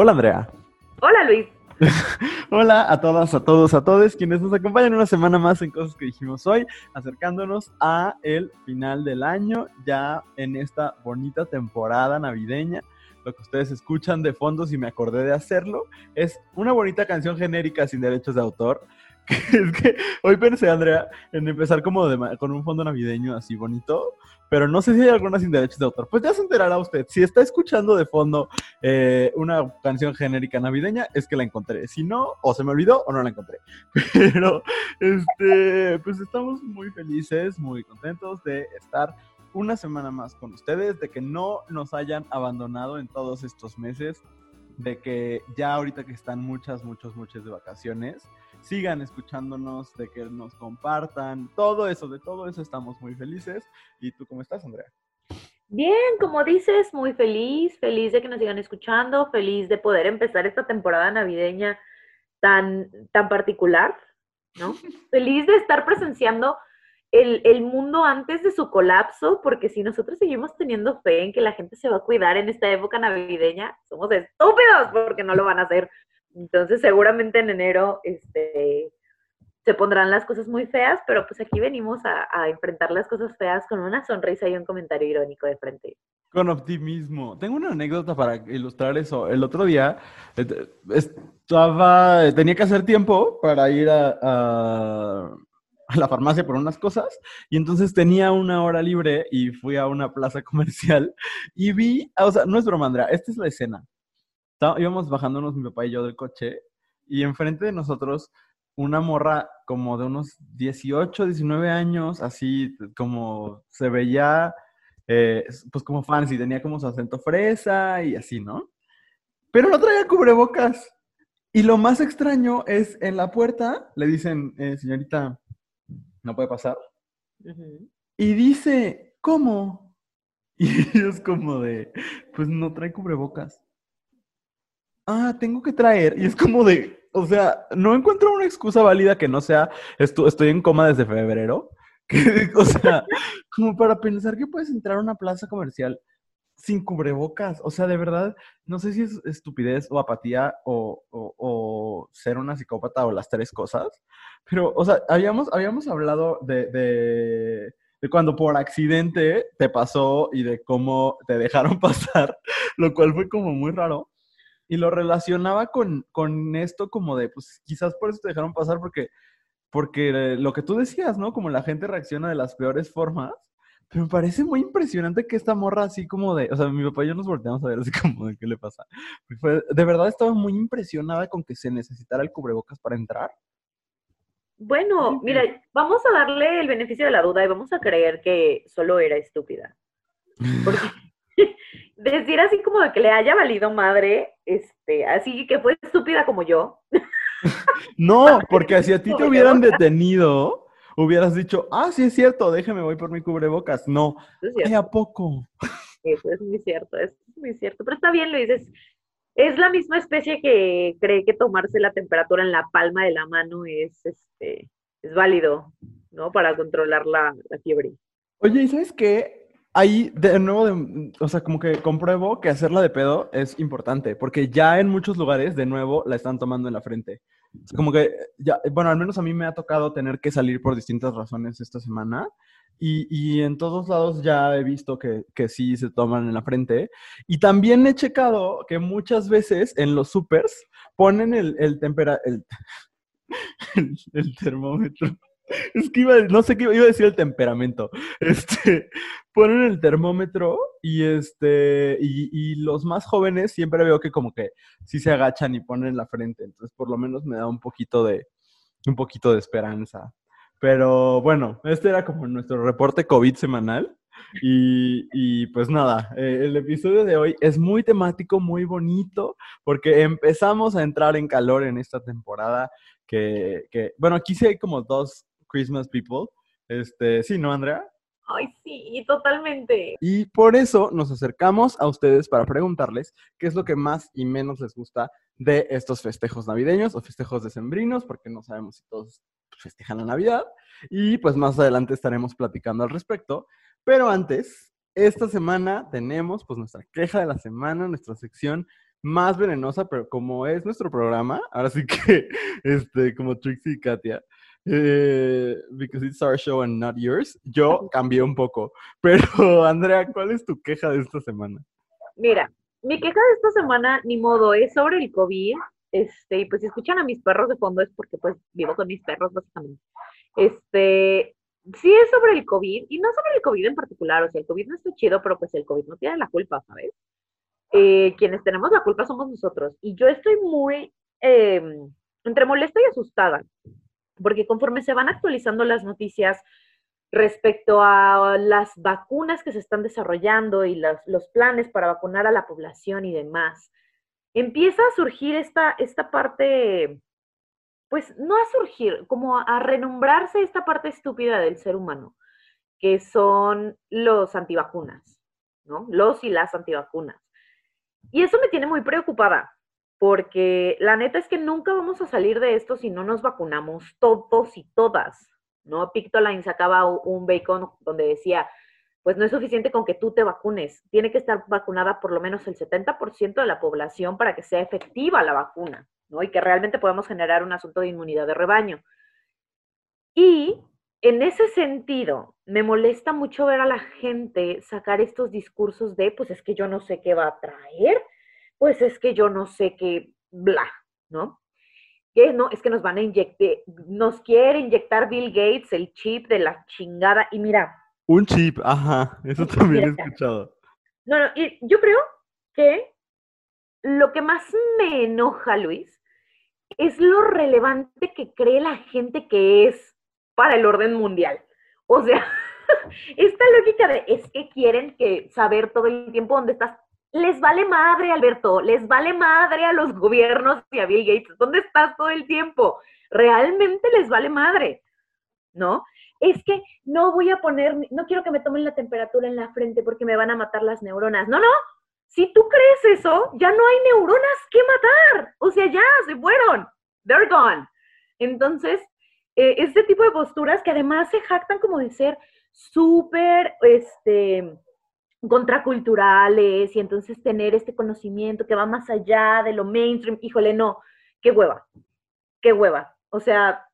Hola, Andrea. Hola, Luis. Hola a todas, a todos, a todos quienes nos acompañan una semana más en Cosas que dijimos hoy, acercándonos a el final del año, ya en esta bonita temporada navideña. Lo que ustedes escuchan de fondo, si me acordé de hacerlo, es una bonita canción genérica sin derechos de autor. es que hoy pensé, Andrea, en empezar como con un fondo navideño así bonito, pero no sé si hay alguna sin derechos de autor. Pues ya se enterará usted. Si está escuchando de fondo eh, una canción genérica navideña, es que la encontré. Si no, o se me olvidó o no la encontré. Pero, este, pues estamos muy felices, muy contentos de estar una semana más con ustedes, de que no nos hayan abandonado en todos estos meses, de que ya ahorita que están muchas, muchas, muchas de vacaciones, sigan escuchándonos, de que nos compartan, todo eso, de todo eso estamos muy felices. ¿Y tú cómo estás, Andrea? Bien, como dices, muy feliz, feliz de que nos sigan escuchando, feliz de poder empezar esta temporada navideña tan, tan particular, ¿no? feliz de estar presenciando el, el, mundo antes de su colapso, porque si nosotros seguimos teniendo fe en que la gente se va a cuidar en esta época navideña, somos estúpidos porque no lo van a hacer. Entonces, seguramente en enero este, se pondrán las cosas muy feas, pero pues aquí venimos a, enfrentar las cosas feas con una sonrisa y un comentario irónico de frente. Con optimismo. Tengo una anécdota para ilustrar eso. El otro día eh, estaba, tenía que hacer tiempo para ir a, la farmacia por unas cosas y entonces tenía una hora libre y fui a una plaza comercial y vi, o sea, no es broma, Andrea, esta es la escena íbamos bajándonos mi papá y yo del coche y enfrente de nosotros una morra como de unos 18, 19 años, así como se veía, eh, pues como fancy, tenía como su acento fresa y así, ¿no? Pero no traía cubrebocas. Y lo más extraño es en la puerta le dicen, eh, señorita, no puede pasar. Y dice, ¿cómo? Y es como de, pues no trae cubrebocas ah, tengo que traer. Y es como de, o sea, no encuentro una excusa válida que no sea, estoy en coma desde febrero. O sea, como para pensar que puedes entrar a una plaza comercial sin cubrebocas. O sea, de verdad, no sé si es estupidez o apatía o, o, ser una psicópata o las tres cosas. Pero, o sea, habíamos, habíamos hablado de, de, de cuando por accidente te pasó y de cómo te dejaron pasar, lo cual fue como muy raro y lo relacionaba con, con esto como de, pues quizás por eso te dejaron pasar porque, porque lo que tú decías, ¿no? Como la gente reacciona de las peores formas. Pero me parece muy impresionante que esta morra así como de, o sea, mi papá y yo nos volteamos a ver así como de qué le pasa. de verdad estaba muy impresionada con que se necesitara el cubrebocas para entrar. Bueno, mira, vamos a darle el beneficio de la duda y vamos a creer que solo era estúpida. Porque decir así como de que le haya valido madre, este, así que fue estúpida como yo. No, porque si a ti te hubieran detenido, hubieras dicho, ah, sí es cierto, déjeme, voy por mi cubrebocas. No, es ¿a poco? Eso es muy cierto, es muy cierto. Pero está bien, lo dices. Es la misma especie que cree que tomarse la temperatura en la palma de la mano es, este, es válido, ¿no? Para controlar la, la fiebre. Oye, ¿y sabes qué? Ahí de nuevo, o sea, como que compruebo que hacerla de pedo es importante, porque ya en muchos lugares, de nuevo, la están tomando en la frente. Como que, ya, bueno, al menos a mí me ha tocado tener que salir por distintas razones esta semana. Y, y en todos lados ya he visto que, que, sí se toman en la frente. Y también he checado que muchas veces en los supers ponen el, el, tempera, el, el termómetro es que iba, no sé qué iba a decir el temperamento. Este, ponen el termómetro y este, y, los más jóvenes siempre veo que como que sí se agachan y ponen la frente. Entonces, por lo menos me da un poquito de, un poquito de esperanza. Pero bueno, este era como nuestro reporte COVID semanal. Y, y, pues nada, eh, el episodio de hoy es muy temático, muy bonito, porque empezamos a entrar en calor en esta temporada. Que, que bueno, aquí sí hay como dos Christmas People. Este, sí, ¿no, Andrea? Ay, sí, totalmente. Y por eso nos acercamos a ustedes para preguntarles qué es lo que más y menos les gusta de estos festejos navideños o festejos decembrinos, porque no sabemos si todos festejan la Navidad. Y pues más adelante estaremos platicando al respecto. Pero antes, esta semana tenemos pues nuestra queja de la semana, nuestra sección más venenosa, pero como es nuestro programa, ahora sí que, este, como Trixie y Katia, eh, because it's our show and not yours, yo cambié un poco. Pero, Andrea, ¿cuál es tu queja de esta semana? Mira, mi queja de esta semana, ni modo, es sobre el COVID. Este, y pues si escuchan a mis perros de fondo es porque pues vivo con mis perros, básicamente. Este, sí es sobre el COVID, y no sobre el COVID en particular, o sea, el COVID no está chido, pero pues el COVID no tiene la culpa, ¿sabes? Eh, quienes tenemos la culpa somos nosotros. Y yo estoy muy em, entre molesta y asustada, porque conforme se van actualizando las noticias respecto a las vacunas que se están desarrollando y los planes para vacunar a la población y demás, empieza a surgir esta, esta parte, pues no a surgir, como a renombrarse esta parte estúpida del ser humano, que son los antivacunas, ¿no? Los y las antivacunas. Y eso me tiene muy preocupada, porque la neta es que nunca vamos a salir de esto si no nos vacunamos todos y todas, ¿no? Pictoline sacaba un bacon donde decía, pues no es suficiente con que tú te vacunes, tiene que estar vacunada por lo menos el 70% de la población para que sea efectiva la vacuna, ¿no? Y que realmente podamos generar un asunto de inmunidad de rebaño. Y en ese sentido, me molesta mucho ver a la gente sacar estos discursos de, pues es que yo no sé qué va a traer, pues es que yo no sé qué, bla, ¿no? Que no, es que nos van a inyectar, nos quiere inyectar Bill Gates el chip de la chingada. Y mira. Un chip, ajá, eso también he escuchado. No, no, y yo creo que lo que más me enoja, Luis, es lo relevante que cree la gente que es para el orden mundial. O sea, esta lógica de es que quieren que saber todo el tiempo dónde estás. Les vale madre, Alberto, les vale madre a los gobiernos y a Bill Gates. ¿Dónde estás todo el tiempo? Realmente les vale madre, ¿no? Es que no voy a poner, no quiero que me tomen la temperatura en la frente porque me van a matar las neuronas. No, no, si tú crees eso, ya no hay neuronas que matar. O sea, ya se fueron. They're gone. Entonces, eh, este tipo de posturas que además se jactan como de ser súper, este, contraculturales y entonces tener este conocimiento que va más allá de lo mainstream, híjole, no, qué hueva, qué hueva. O sea,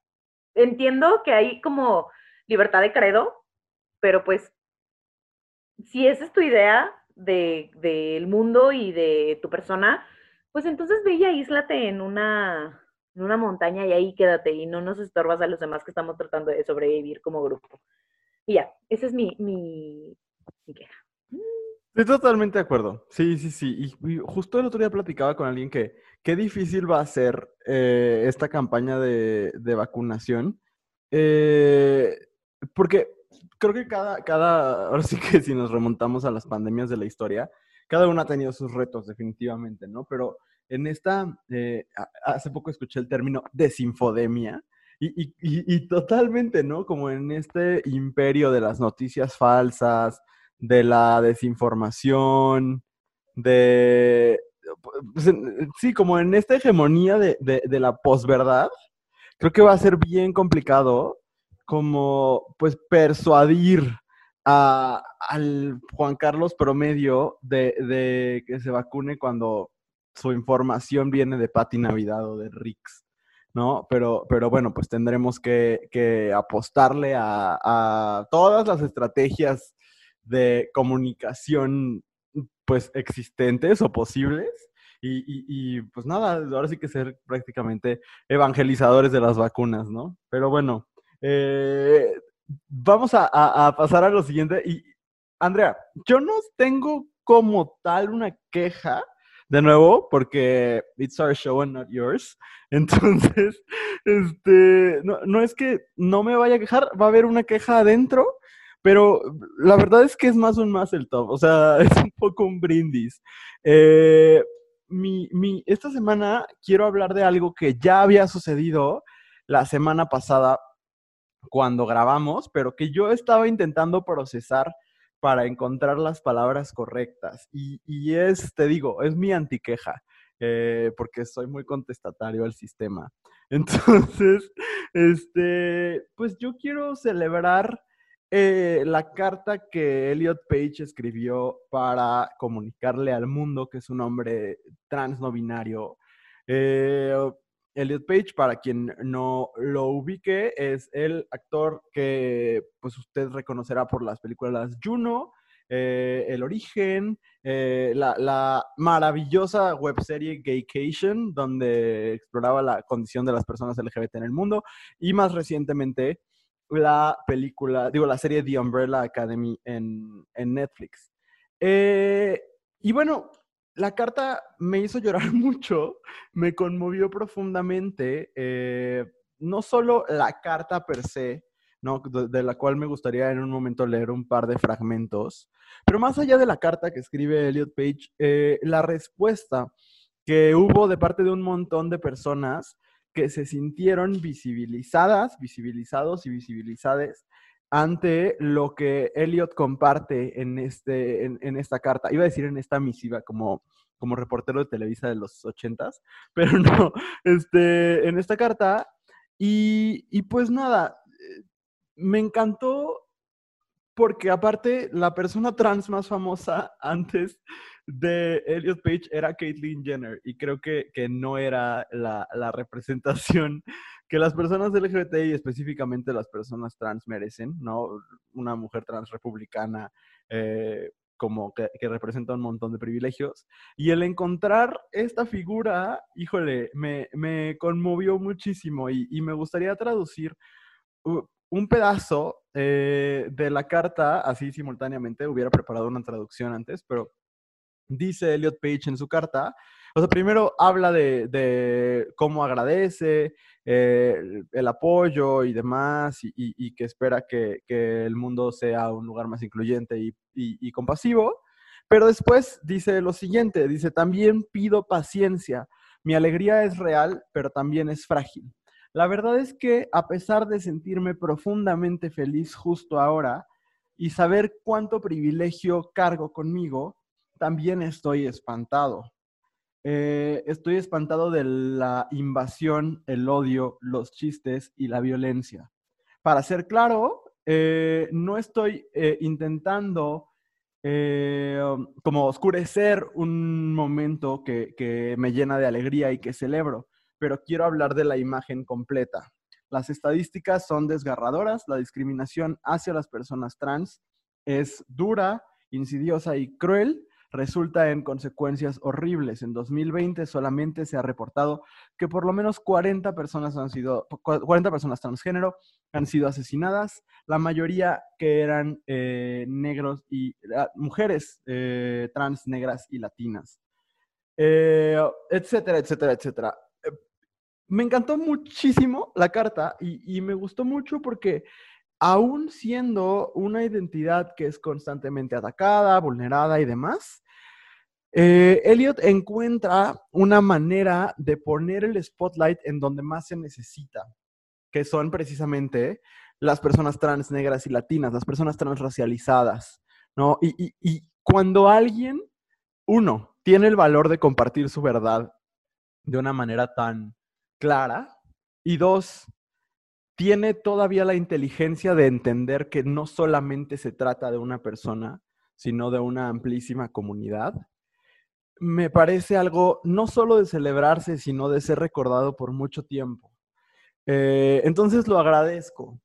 entiendo que hay como libertad de credo, pero pues si esa es tu idea del de, mundo y de tu persona, pues entonces ve y aíslate en una, en una montaña y ahí quédate y no nos estorbas a los demás que estamos tratando de sobrevivir como grupo. Y ya, esa es mi, mi, queja. Estoy totalmente de acuerdo. Sí, sí, sí. Y, justo el otro día platicaba con alguien que qué difícil va a ser eh, esta campaña de, vacunación. Eh, porque creo que cada, cada, ahora sí que si nos remontamos a las pandemias de la historia, cada una ha tenido sus retos definitivamente, ¿no? Pero en esta, eh, hace poco escuché el término desinfodemia, y, totalmente, ¿no? Como en este imperio de las noticias falsas, de la desinformación, de... Pues, sí, como en esta hegemonía de, la posverdad, creo que va a ser bien complicado como, pues, persuadir al Juan Carlos promedio de, de que se vacune cuando su información viene de Patti Navidad o de Rix, ¿no? Pero, pero bueno, pues tendremos que, apostarle a, todas las estrategias de comunicación, pues, existentes o posibles. Y, pues nada, ahora sí que ser prácticamente evangelizadores de las vacunas, ¿no? Pero bueno, eh, vamos a, a, pasar a lo siguiente. Y Andrea, yo no tengo como tal una queja de nuevo, porque it's our show and not yours. Entonces, este, no, es que no me vaya a quejar, va a haber una queja adentro, pero la verdad es que es más un más el top, o sea, es un poco un brindis. Eh, mi, mi, esta semana quiero hablar de algo que ya había sucedido la semana pasada cuando grabamos, pero que yo estaba intentando procesar para encontrar las palabras correctas. Y, es, te digo, es mi antiqueja, eh, porque soy muy contestatario al sistema. Entonces, este, pues yo quiero celebrar eh, la carta que Elliot Page escribió para comunicarle al mundo que es un hombre trans no binario. Eh, Elliot Page, para quien no lo ubique, es el actor que pues usted reconocerá por las películas Juno, eh, El Origen, la, la, maravillosa webserie Gaycation, donde exploraba la condición de las personas LGBT en el mundo, y más recientemente la película, digo, la serie The Umbrella Academy en, Netflix. Eh, y bueno, la carta me hizo llorar mucho, me conmovió profundamente, eh, no solo la carta per se, ¿no? de, la cual me gustaría en un momento leer un par de fragmentos, pero más allá de la carta que escribe Elliot Page, eh, la respuesta que hubo de parte de un montón de personas que se sintieron visibilizadas, visibilizados y visibilizades ante lo que Elliot comparte en, este, en, esta carta. Iba a decir en esta misiva como, como reportero de Televisa de los ochentas, pero no, este, en esta carta. Y, y pues nada, eh, me encantó porque aparte la persona trans más famosa antes de Elliot Page era Caitlyn Jenner y creo que, que no era la, la, representación que las personas LGBTI, específicamente las personas trans, merecen, ¿no? Una mujer trans republicana eh, como que, que, representa un montón de privilegios. Y el encontrar esta figura, híjole, me, me conmovió muchísimo y, y, me gustaría traducir un pedazo eh, de la carta así simultáneamente. Hubiera preparado una traducción antes, pero dice Elliot Page en su carta, o sea, primero habla de, cómo agradece eh, el apoyo y demás, y, que espera que, el mundo sea un lugar más incluyente y, compasivo, pero después dice lo siguiente, dice, también pido paciencia, mi alegría es real, pero también es frágil. La verdad es que a pesar de sentirme profundamente feliz justo ahora y saber cuánto privilegio cargo conmigo, también estoy espantado. Eh, estoy espantado de la invasión, el odio, los chistes y la violencia. Para ser claro, eh, no estoy eh, intentando como oscurecer un momento que, que me llena de alegría y que celebro, pero quiero hablar de la imagen completa. Las estadísticas son desgarradoras, la discriminación hacia las personas trans es dura, insidiosa y cruel, resulta en consecuencias horribles. En 2020 solamente se ha reportado que por lo menos 40 personas han sido, 40 personas transgénero han sido asesinadas, la mayoría que eran eh, negros y ah, mujeres eh, trans, negras y latinas, eh, etcétera, etcétera, etcétera. Me encantó muchísimo la carta y, me gustó mucho porque aún siendo una identidad que es constantemente atacada, vulnerada y demás, eh, Elliot encuentra una manera de poner el spotlight en donde más se necesita, que son precisamente las personas trans, negras y latinas, las personas transracializadas, ¿no? Y cuando alguien, uno, tiene el valor de compartir su verdad de una manera tan clara, y dos, tiene todavía la inteligencia de entender que no solamente se trata de una persona, sino de una amplísima comunidad, me parece algo no solo de celebrarse, sino de ser recordado por mucho tiempo. Eh, entonces lo agradezco.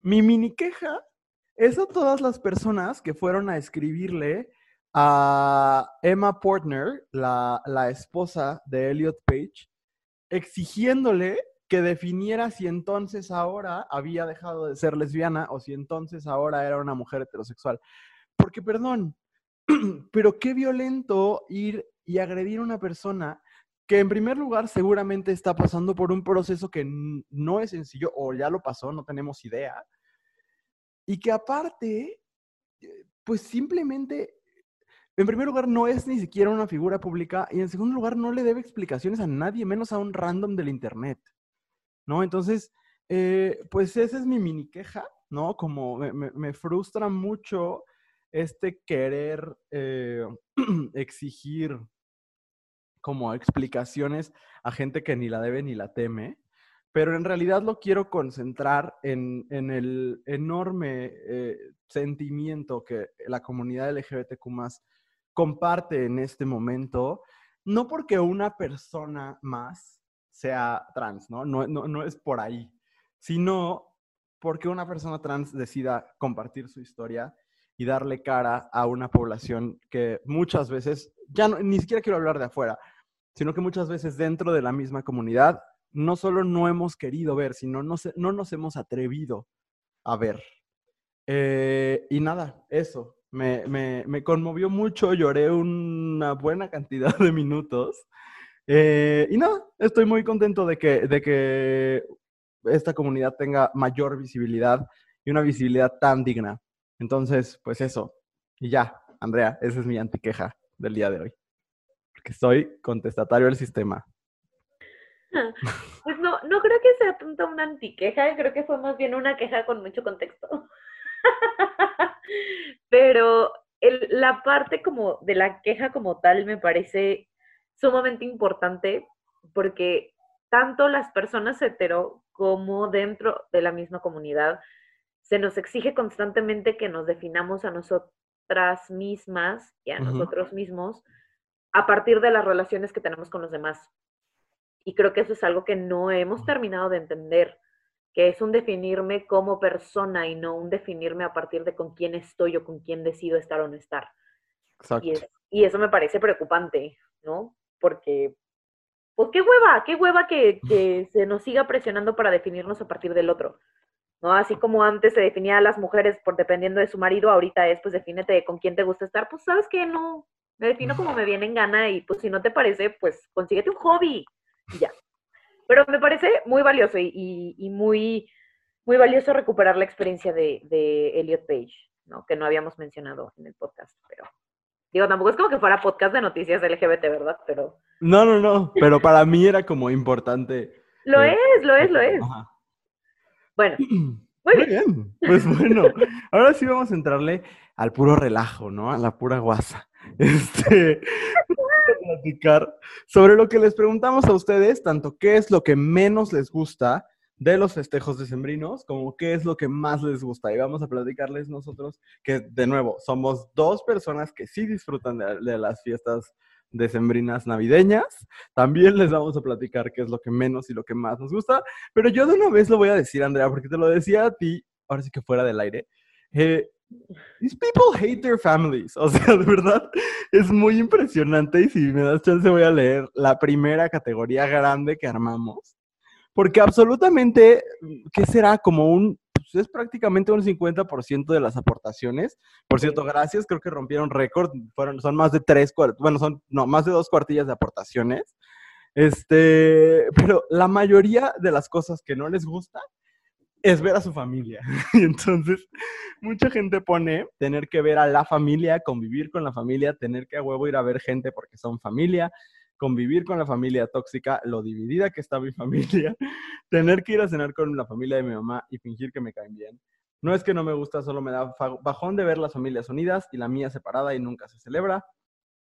Mi mini queja es a todas las personas que fueron a escribirle a Emma Portner, la, la esposa de Elliot Page, exigiéndole que definiera si entonces ahora había dejado de ser lesbiana o si entonces ahora era una mujer heterosexual. Porque, perdón, pero qué violento ir y agredir a una persona que en primer lugar seguramente está pasando por un proceso que no es sencillo o ya lo pasó, no tenemos idea. Y que aparte, eh, pues simplemente, en primer lugar, no es ni siquiera una figura pública y en segundo lugar, no le debe explicaciones a nadie, menos a un random del Internet. ¿No? Entonces, eh, pues esa es mi mini queja, ¿no? Como me frustra mucho este querer eh, exigir como explicaciones a gente que ni la debe ni la teme, pero en realidad lo quiero concentrar en, el enorme eh, sentimiento que la comunidad LGBTQ comparte en este momento, no porque una persona más sea trans, ¿no? No, no, no es por ahí, sino porque una persona trans decida compartir su historia y darle cara a una población que muchas veces, ya no, ni siquiera quiero hablar de afuera, sino que muchas veces dentro de la misma comunidad no solo no hemos querido ver, sino no, no nos hemos atrevido a ver. Eh, y nada, eso, me, me, conmovió mucho, lloré una buena cantidad de minutos. Eh, y nada, estoy muy contento de que, de que esta comunidad tenga mayor visibilidad y una visibilidad tan digna. Entonces, pues eso. Y ya, Andrea, esa es mi antiqueja del día de hoy. Porque soy contestatario del sistema. Pues no, no creo que sea tanto una antiqueja, creo que fue más bien una queja con mucho contexto. Pero la parte como de la queja como tal me parece sumamente importante porque tanto las personas hetero como dentro de la misma comunidad se nos exige constantemente que nos definamos a nosotras mismas y a nosotros mismos a partir de las relaciones que tenemos con los demás. Y creo que eso es algo que no hemos terminado de entender, que es un definirme como persona y no un definirme a partir de con quién estoy o con quién decido estar o no estar. Exacto. Y, eso me parece preocupante, ¿no? Porque, pues qué hueva, qué hueva que, que se nos siga presionando para definirnos a partir del otro. ¿no? Así como antes se definía a las mujeres por dependiendo de su marido, ahorita es, pues defínete con quién te gusta estar, pues sabes que no, me defino como me viene en gana y pues si no te parece, pues consíguete un hobby y ya. Pero me parece muy valioso y, muy, muy valioso recuperar la experiencia de, de Elliot Page, ¿no? Que no habíamos mencionado en el podcast, pero digo, tampoco es como que fuera podcast de noticias LGBT, ¿verdad? Pero... No, no, no, pero para mí era como importante. Lo eh, es, lo es, lo es. Bueno, muy, bien. Pues bueno, ahora sí vamos a entrarle al puro relajo, ¿no? A la pura guasa. Este, platicar sobre lo que les preguntamos a ustedes, tanto qué es lo que menos les gusta de los festejos decembrinos, como qué es lo que más les gusta. Y vamos a platicarles nosotros que, de nuevo, somos dos personas que sí disfrutan de las fiestas decembrinas navideñas. También les vamos a platicar qué es lo que menos y lo que más nos gusta. Pero yo de una vez lo voy a decir, Andrea, porque te lo decía a ti, ahora sí que fuera del aire. Eh, these people hate their families. O sea, de verdad, es muy impresionante. Y si me das chance, voy a leer la primera categoría grande que armamos. Porque absolutamente, ¿qué será? Como un es prácticamente un 50% de las aportaciones. Por cierto, gracias, creo que rompieron récord, fueron, son más de tres, bueno, son, no, más de dos cuartillas de aportaciones. Este, pero la mayoría de las cosas que no les gusta es ver a su familia. Y entonces, mucha gente pone tener que ver a la familia, convivir con la familia, tener que a huevo ir a ver gente porque son familia, convivir con la familia tóxica, lo dividida que está mi familia, tener que ir a cenar con la familia de mi mamá y fingir que me caen bien. No es que no me gusta, solo me da bajón de ver las familias unidas y la mía separada y nunca se celebra.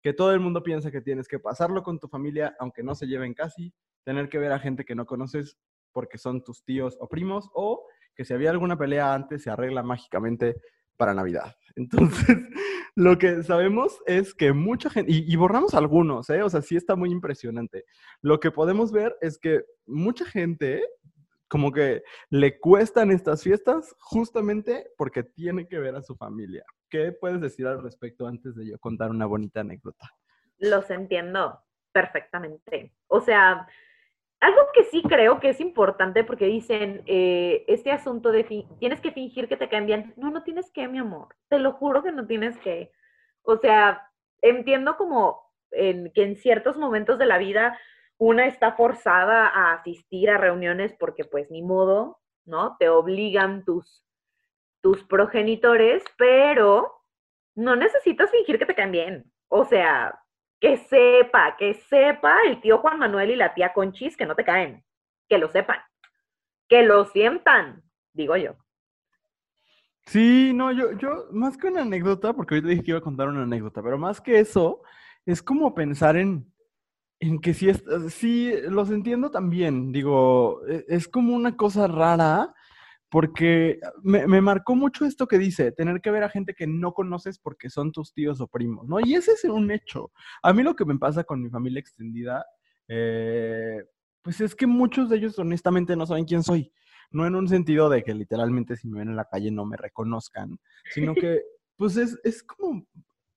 Que todo el mundo piensa que tienes que pasarlo con tu familia, aunque no se lleven casi. Tener que ver a gente que no conoces porque son tus tíos o primos. O que si había alguna pelea antes se arregla mágicamente para Navidad. Entonces, lo que sabemos es que mucha gente, y, borramos algunos, ¿eh? o sea, sí está muy impresionante. Lo que podemos ver es que mucha gente como que le cuestan estas fiestas justamente porque tiene que ver a su familia. ¿Qué puedes decir al respecto antes de yo contar una bonita anécdota? Los entiendo perfectamente. O sea, algo que sí creo que es importante porque dicen, eh, este asunto de tienes que fingir que te caen bien. No, no tienes que, mi amor. Te lo juro que no tienes que. O sea, entiendo como en, que en ciertos momentos de la vida una está forzada a asistir a reuniones porque pues ni modo, ¿no? Te obligan tus, tus progenitores, pero no necesitas fingir que te caen bien. O sea, que sepa, que sepa el tío Juan Manuel y la tía Conchis que no te caen, que lo sepan, que lo sientan, digo yo. Sí, no, yo, yo, más que una anécdota, porque ahorita dije que iba a contar una anécdota, pero más que eso, es como pensar en, en que sí, es, sí, los entiendo también. Digo, e, es como una cosa rara porque me, me, marcó mucho esto que dice, tener que ver a gente que no conoces porque son tus tíos o primos, ¿no? Y ese es un hecho. A mí lo que me pasa con mi familia extendida, eh, pues es que muchos de ellos honestamente no saben quién soy. No en un sentido de que literalmente si me ven en la calle no me reconozcan, sino que pues es, es como,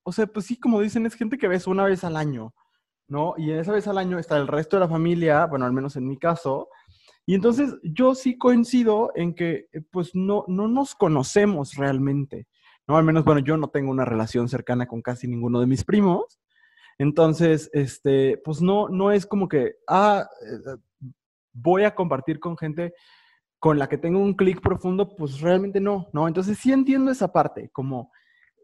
o sea, pues sí, como dicen, es gente que ves una vez al año, ¿no? Y esa vez al año está el resto de la familia, bueno, al menos en mi caso, y entonces yo sí coincido en que eh, pues no, no nos conocemos realmente, ¿no? Al menos, bueno, yo no tengo una relación cercana con casi ninguno de mis primos. Entonces, este, pues no, no es como que, ah, eh, voy a compartir con gente con la que tengo un clic profundo, pues realmente no, ¿no? Entonces sí entiendo esa parte, como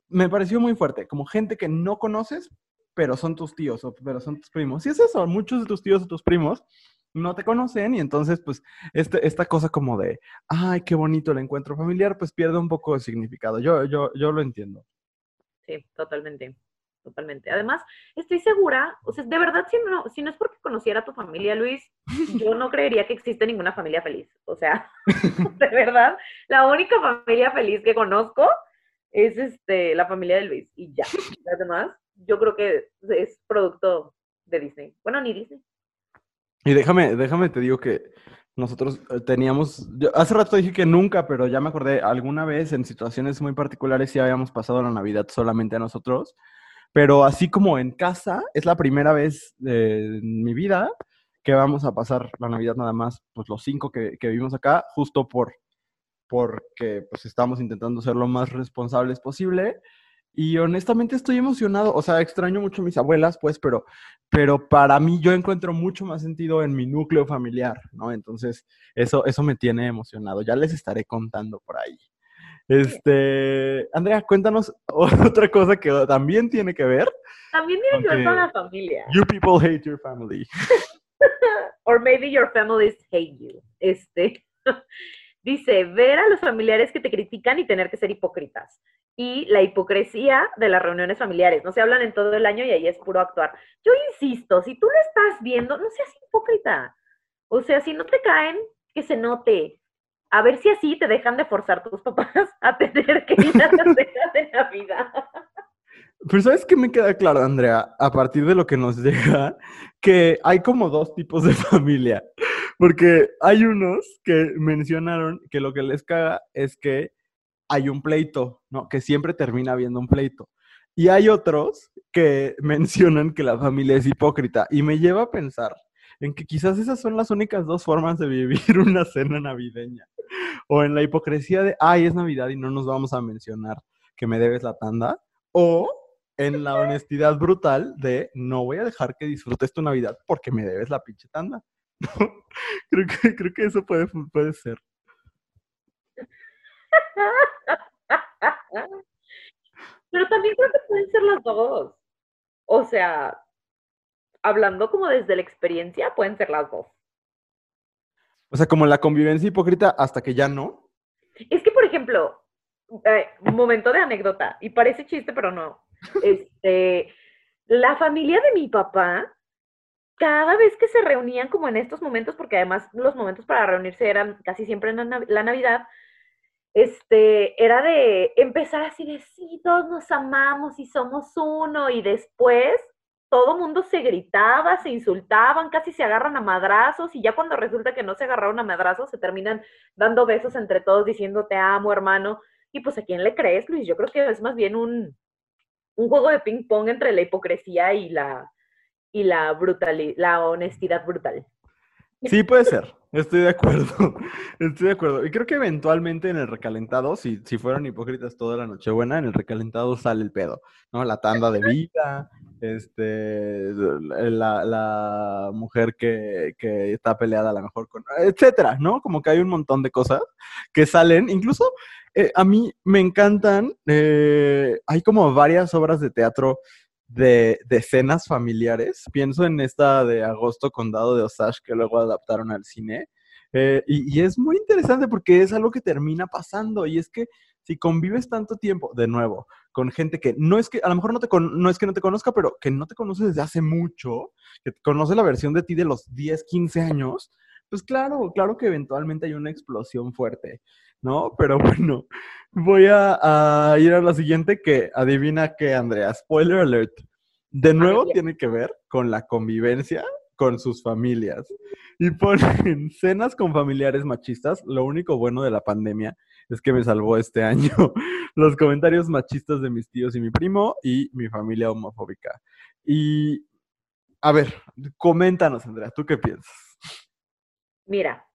me pareció muy fuerte, como gente que no conoces, pero son tus tíos o pero son tus primos. Y es eso, muchos de tus tíos o tus primos no te conocen y entonces pues este, esta cosa como de, ay, qué bonito el encuentro familiar, pues pierde un poco de significado. Yo, yo, yo lo entiendo. Sí, totalmente, totalmente. Además, estoy segura, o sea, de verdad, si no, si no es porque conociera tu familia, Luis, yo no creería que existe ninguna familia feliz. O sea, de verdad, la única familia feliz que conozco es este, la familia de Luis y ya. Las demás, yo creo que es producto de Disney. Bueno, ni Disney. Y déjame, déjame, te digo que nosotros eh, teníamos, hace rato dije que nunca, pero ya me acordé, alguna vez en situaciones muy particulares sí habíamos pasado la Navidad solamente a nosotros, pero así como en casa, es la primera vez en mi vida que vamos a pasar la Navidad nada más, pues los cinco que, que vivimos acá, justo por, porque pues estamos intentando ser lo más responsables posible y honestamente estoy emocionado, o sea, extraño mucho a mis abuelas, pues, pero, pero para mí yo encuentro mucho más sentido en mi núcleo familiar, ¿no? Entonces, eso, eso me tiene emocionado. Ya les estaré contando por ahí. Este, Andrea, cuéntanos otra cosa que también tiene que ver. También tiene que ver con la familia. You people hate your family. Or maybe your families hate you. Este. Dice, ver a los familiares que te critican y tener que ser hipócritas y la hipocresía de las reuniones familiares. No se hablan en todo el año y ahí es puro actuar. Yo insisto, si tú lo estás viendo, no seas hipócrita. O sea, si no te caen, que se note. A ver si así te dejan de forzar tus papás a tener que ir a las de Navidad. Pero ¿sabes qué me queda claro, Andrea? A partir de lo que nos llega, que hay como dos tipos de familia. Porque hay unos que mencionaron que lo que les caga es que hay un pleito, ¿no? Que siempre termina habiendo un pleito. Y hay otros que mencionan que la familia es hipócrita y me lleva a pensar en que quizás esas son las únicas dos formas de vivir una cena navideña. O en la hipocresía de, ay, es Navidad y no nos vamos a mencionar que me debes la tanda. O en la honestidad brutal de, no voy a dejar que disfrutes tu Navidad porque me debes la pinche tanda. creo, que, creo que eso puede, puede ser. Pero también creo que pueden ser las dos. O sea, hablando como desde la experiencia, pueden ser las dos. O sea, como la convivencia hipócrita hasta que ya no. Es que, por ejemplo, eh, momento de anécdota, y parece chiste, pero no. Este, la familia de mi papá, cada vez que se reunían como en estos momentos, porque además los momentos para reunirse eran casi siempre en la Navidad, este, era de empezar así de, sí, todos nos amamos y somos uno, y después todo mundo se gritaba, se insultaban, casi se agarran a madrazos, y ya cuando resulta que no se agarraron a madrazos, se terminan dando besos entre todos diciendo te amo, hermano. Y pues a quién le crees, Luis, yo creo que es más bien un, un juego de ping pong entre la hipocresía y la, y la brutalidad, la honestidad brutal. Sí, puede ser. Estoy de acuerdo. Estoy de acuerdo. Y creo que eventualmente en el recalentado, si, si fueron hipócritas toda la noche buena, en el recalentado sale el pedo, ¿no? La tanda de vida, este, la, la mujer que, que, está peleada a lo mejor con, etcétera, ¿no? Como que hay un montón de cosas que salen. Incluso eh, a mí me encantan, eh, hay como varias obras de teatro de, de escenas familiares. Pienso en esta de Agosto Condado de Osage que luego adaptaron al cine. Eh, y, es muy interesante porque es algo que termina pasando y es que si convives tanto tiempo, de nuevo, con gente que no es que, a lo mejor no, te no es que no te conozca, pero que no te conoce desde hace mucho, que conoce la versión de ti de los 10, 15 años, pues claro, claro que eventualmente hay una explosión fuerte, ¿no? Pero bueno, voy a, ir a la siguiente que adivina que, Andrea, spoiler alert. De nuevo tiene que ver con la convivencia con sus familias. Y ponen cenas con familiares machistas. Lo único bueno de la pandemia es que me salvó este año. Los comentarios machistas de mis tíos y mi primo y mi familia homofóbica. Y, a ver, coméntanos, Andrea, ¿tú qué piensas? Mira,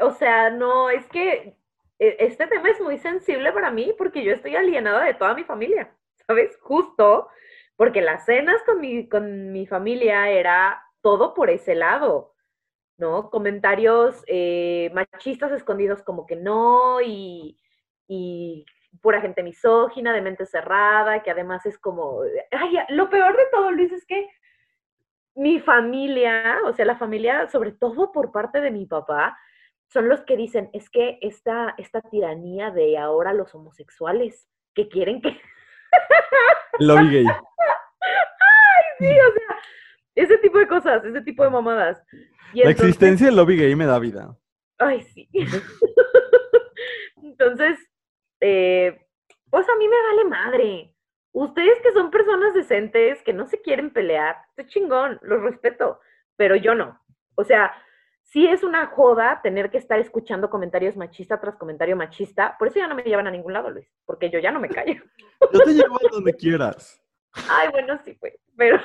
o sea, no, es que este tema es muy sensible para mí porque yo estoy alienada de toda mi familia, ¿sabes? Justo porque las cenas con mi, con mi familia era todo por ese lado. ¿no? Comentarios eh, machistas escondidos como que no y, pura gente misógina, de mente cerrada, que además es como, ay, lo peor de todo, Luis, es que mi familia, o sea, la familia, sobre todo por parte de mi papá, son los que dicen, es que esta, esta tiranía de ahora los homosexuales, que quieren que... Lobby gay. Ay, sí, o sea, ese tipo de cosas, ese tipo de mamadas la existencia del lobby gay me da vida. Ay, sí. entonces, eh, pues a mí me vale madre. Ustedes que son personas decentes, que no se quieren pelear, estoy chingón, los respeto, pero yo no. O sea, sí es una joda tener que estar escuchando comentarios machista tras comentario machista, por eso ya no me llevan a ningún lado, Luis, porque yo ya no me callo. Yo te llevo a donde quieras. Ay, bueno, sí, pues, pero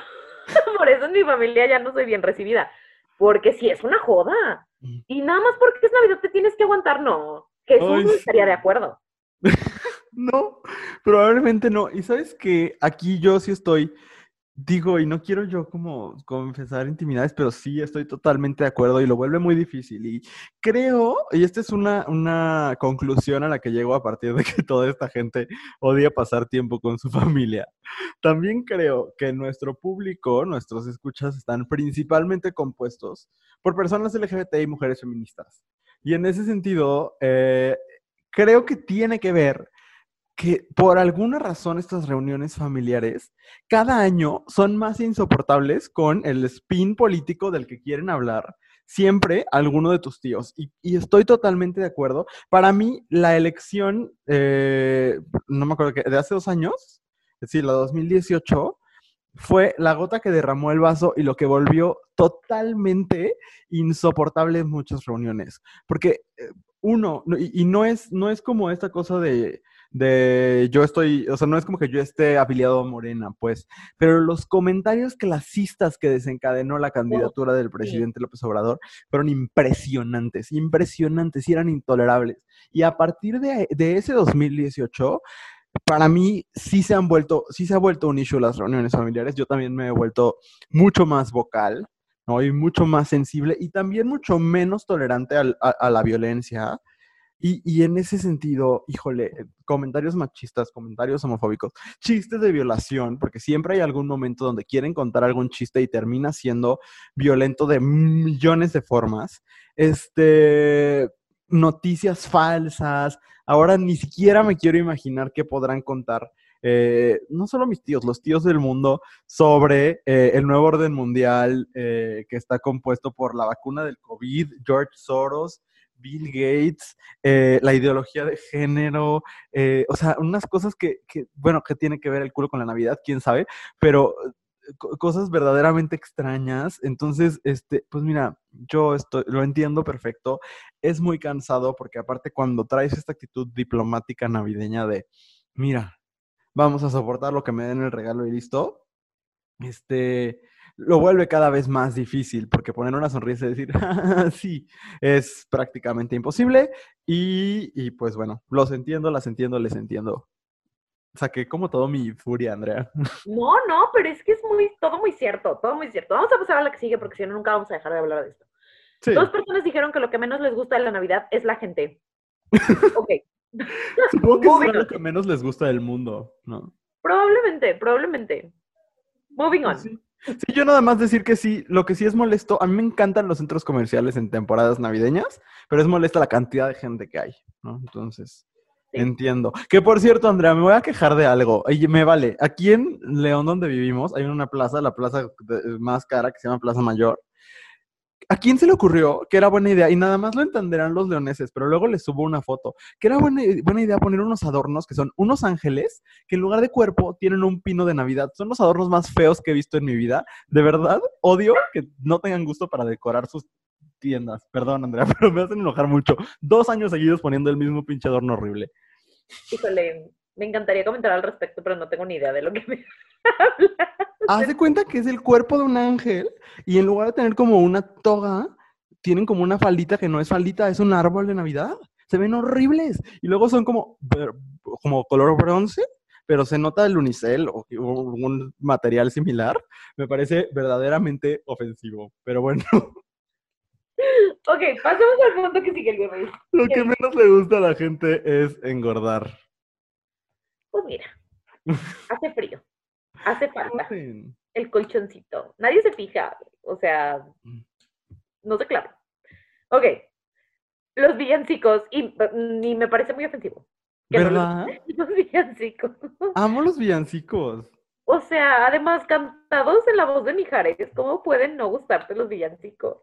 por eso en mi familia ya no soy bien recibida. Porque si es una joda. Mm. Y nada más porque es Navidad te tienes que aguantar, no. Jesús no estaría de acuerdo. no, probablemente no. Y sabes que aquí yo sí estoy Digo, y no quiero yo como confesar intimidades, pero sí estoy totalmente de acuerdo y lo vuelve muy difícil. Y creo, y esta es una, una conclusión a la que llego a partir de que toda esta gente odia pasar tiempo con su familia. También creo que nuestro público, nuestros escuchas, están principalmente compuestos por personas LGBT y mujeres feministas. Y en ese sentido, eh, creo que tiene que ver que por alguna razón estas reuniones familiares cada año son más insoportables con el spin político del que quieren hablar siempre alguno de tus tíos. Y, estoy totalmente de acuerdo. Para mí, la elección, eh, no me acuerdo, de hace dos años, es decir, la 2018, fue la gota que derramó el vaso y lo que volvió totalmente insoportable en muchas reuniones. Porque eh, uno, y, no, es, no es como esta cosa de de yo estoy, o sea, no es como que yo esté afiliado a Morena, pues, pero los comentarios clasistas que desencadenó la candidatura del presidente López Obrador fueron impresionantes, impresionantes y eran intolerables. Y a partir de, de ese 2018, para mí sí se han vuelto, sí se ha vuelto un issue las reuniones familiares. Yo también me he vuelto mucho más vocal, ¿no? Y mucho más sensible y también mucho menos tolerante a la violencia. Y, en ese sentido, híjole, comentarios machistas, comentarios homofóbicos, chistes de violación, porque siempre hay algún momento donde quieren contar algún chiste y termina siendo violento de millones de formas. Este, noticias falsas. Ahora ni siquiera me quiero imaginar qué podrán contar. Eh, no solo mis tíos, los tíos del mundo, sobre eh, el nuevo orden mundial eh, que está compuesto por la vacuna del COVID, George Soros, Bill Gates, eh, la ideología de género, eh, o sea, unas cosas que, bueno, que tiene que ver el culo con la Navidad, quién sabe, pero eh, cosas verdaderamente extrañas. Entonces, este, pues mira, yo estoy, lo entiendo perfecto. Es muy cansado porque aparte cuando traes esta actitud diplomática navideña de, mira, vamos a soportar lo que me den el regalo y listo, este, lo vuelve cada vez más difícil, porque poner una sonrisa y decir, sí, es prácticamente imposible. Y, pues bueno, los entiendo, las entiendo, les entiendo. Saqué como todo mi furia, Andrea. No, no, pero es que es muy, todo muy cierto, todo muy cierto. Vamos a pasar a la que sigue, porque si no, nunca vamos a dejar de hablar de esto. Dos personas dijeron que lo que menos les gusta de la Navidad es la gente. ok. Supongo que es lo que menos les gusta del mundo, ¿no? Probablemente, probablemente. Moving on. Sí, yo nada más decir que sí, lo que sí es molesto, a mí me encantan los centros comerciales en temporadas navideñas, pero es molesta la cantidad de gente que hay, ¿no? Entonces, Sí. entiendo. Que por cierto, Andrea, me voy a quejar de algo. Me vale. Aquí en León, donde vivimos, hay una plaza, la plaza más cara que se llama Plaza Mayor. ¿A quién se le ocurrió que era buena idea? Y nada más lo entenderán los leoneses, pero luego les subo una foto. Que era buena, buena idea poner unos adornos que son unos ángeles que en lugar de cuerpo tienen un pino de Navidad. Son los adornos más feos que he visto en mi vida. De verdad, odio que no tengan gusto para decorar sus tiendas. Perdón, Andrea, pero me hacen enojar mucho. Dos años seguidos poniendo el mismo pinche adorno horrible. Híjole, me encantaría comentar al respecto, pero no tengo ni idea de lo que me Haz de cuenta que es el cuerpo de un ángel y en lugar de tener como una toga, tienen como una faldita que no es faldita, es un árbol de Navidad. Se ven horribles. Y luego son como, como color bronce, pero se nota el unicel o un material similar. Me parece verdaderamente ofensivo. Pero bueno, Ok, pasemos al punto que sigue el güey. lo que menos le gusta a la gente es engordar. Pues mira, hace frío, hace falta el colchoncito. Nadie se fija, o sea, no sé claro. Ok, los villancicos, y mm, ni me parece muy ofensivo. que no los- ¿Verdad? Los villancicos. Amo los villancicos. O sea, además cantados en la voz de Mijares, ¿cómo pueden no gustarte los villancicos?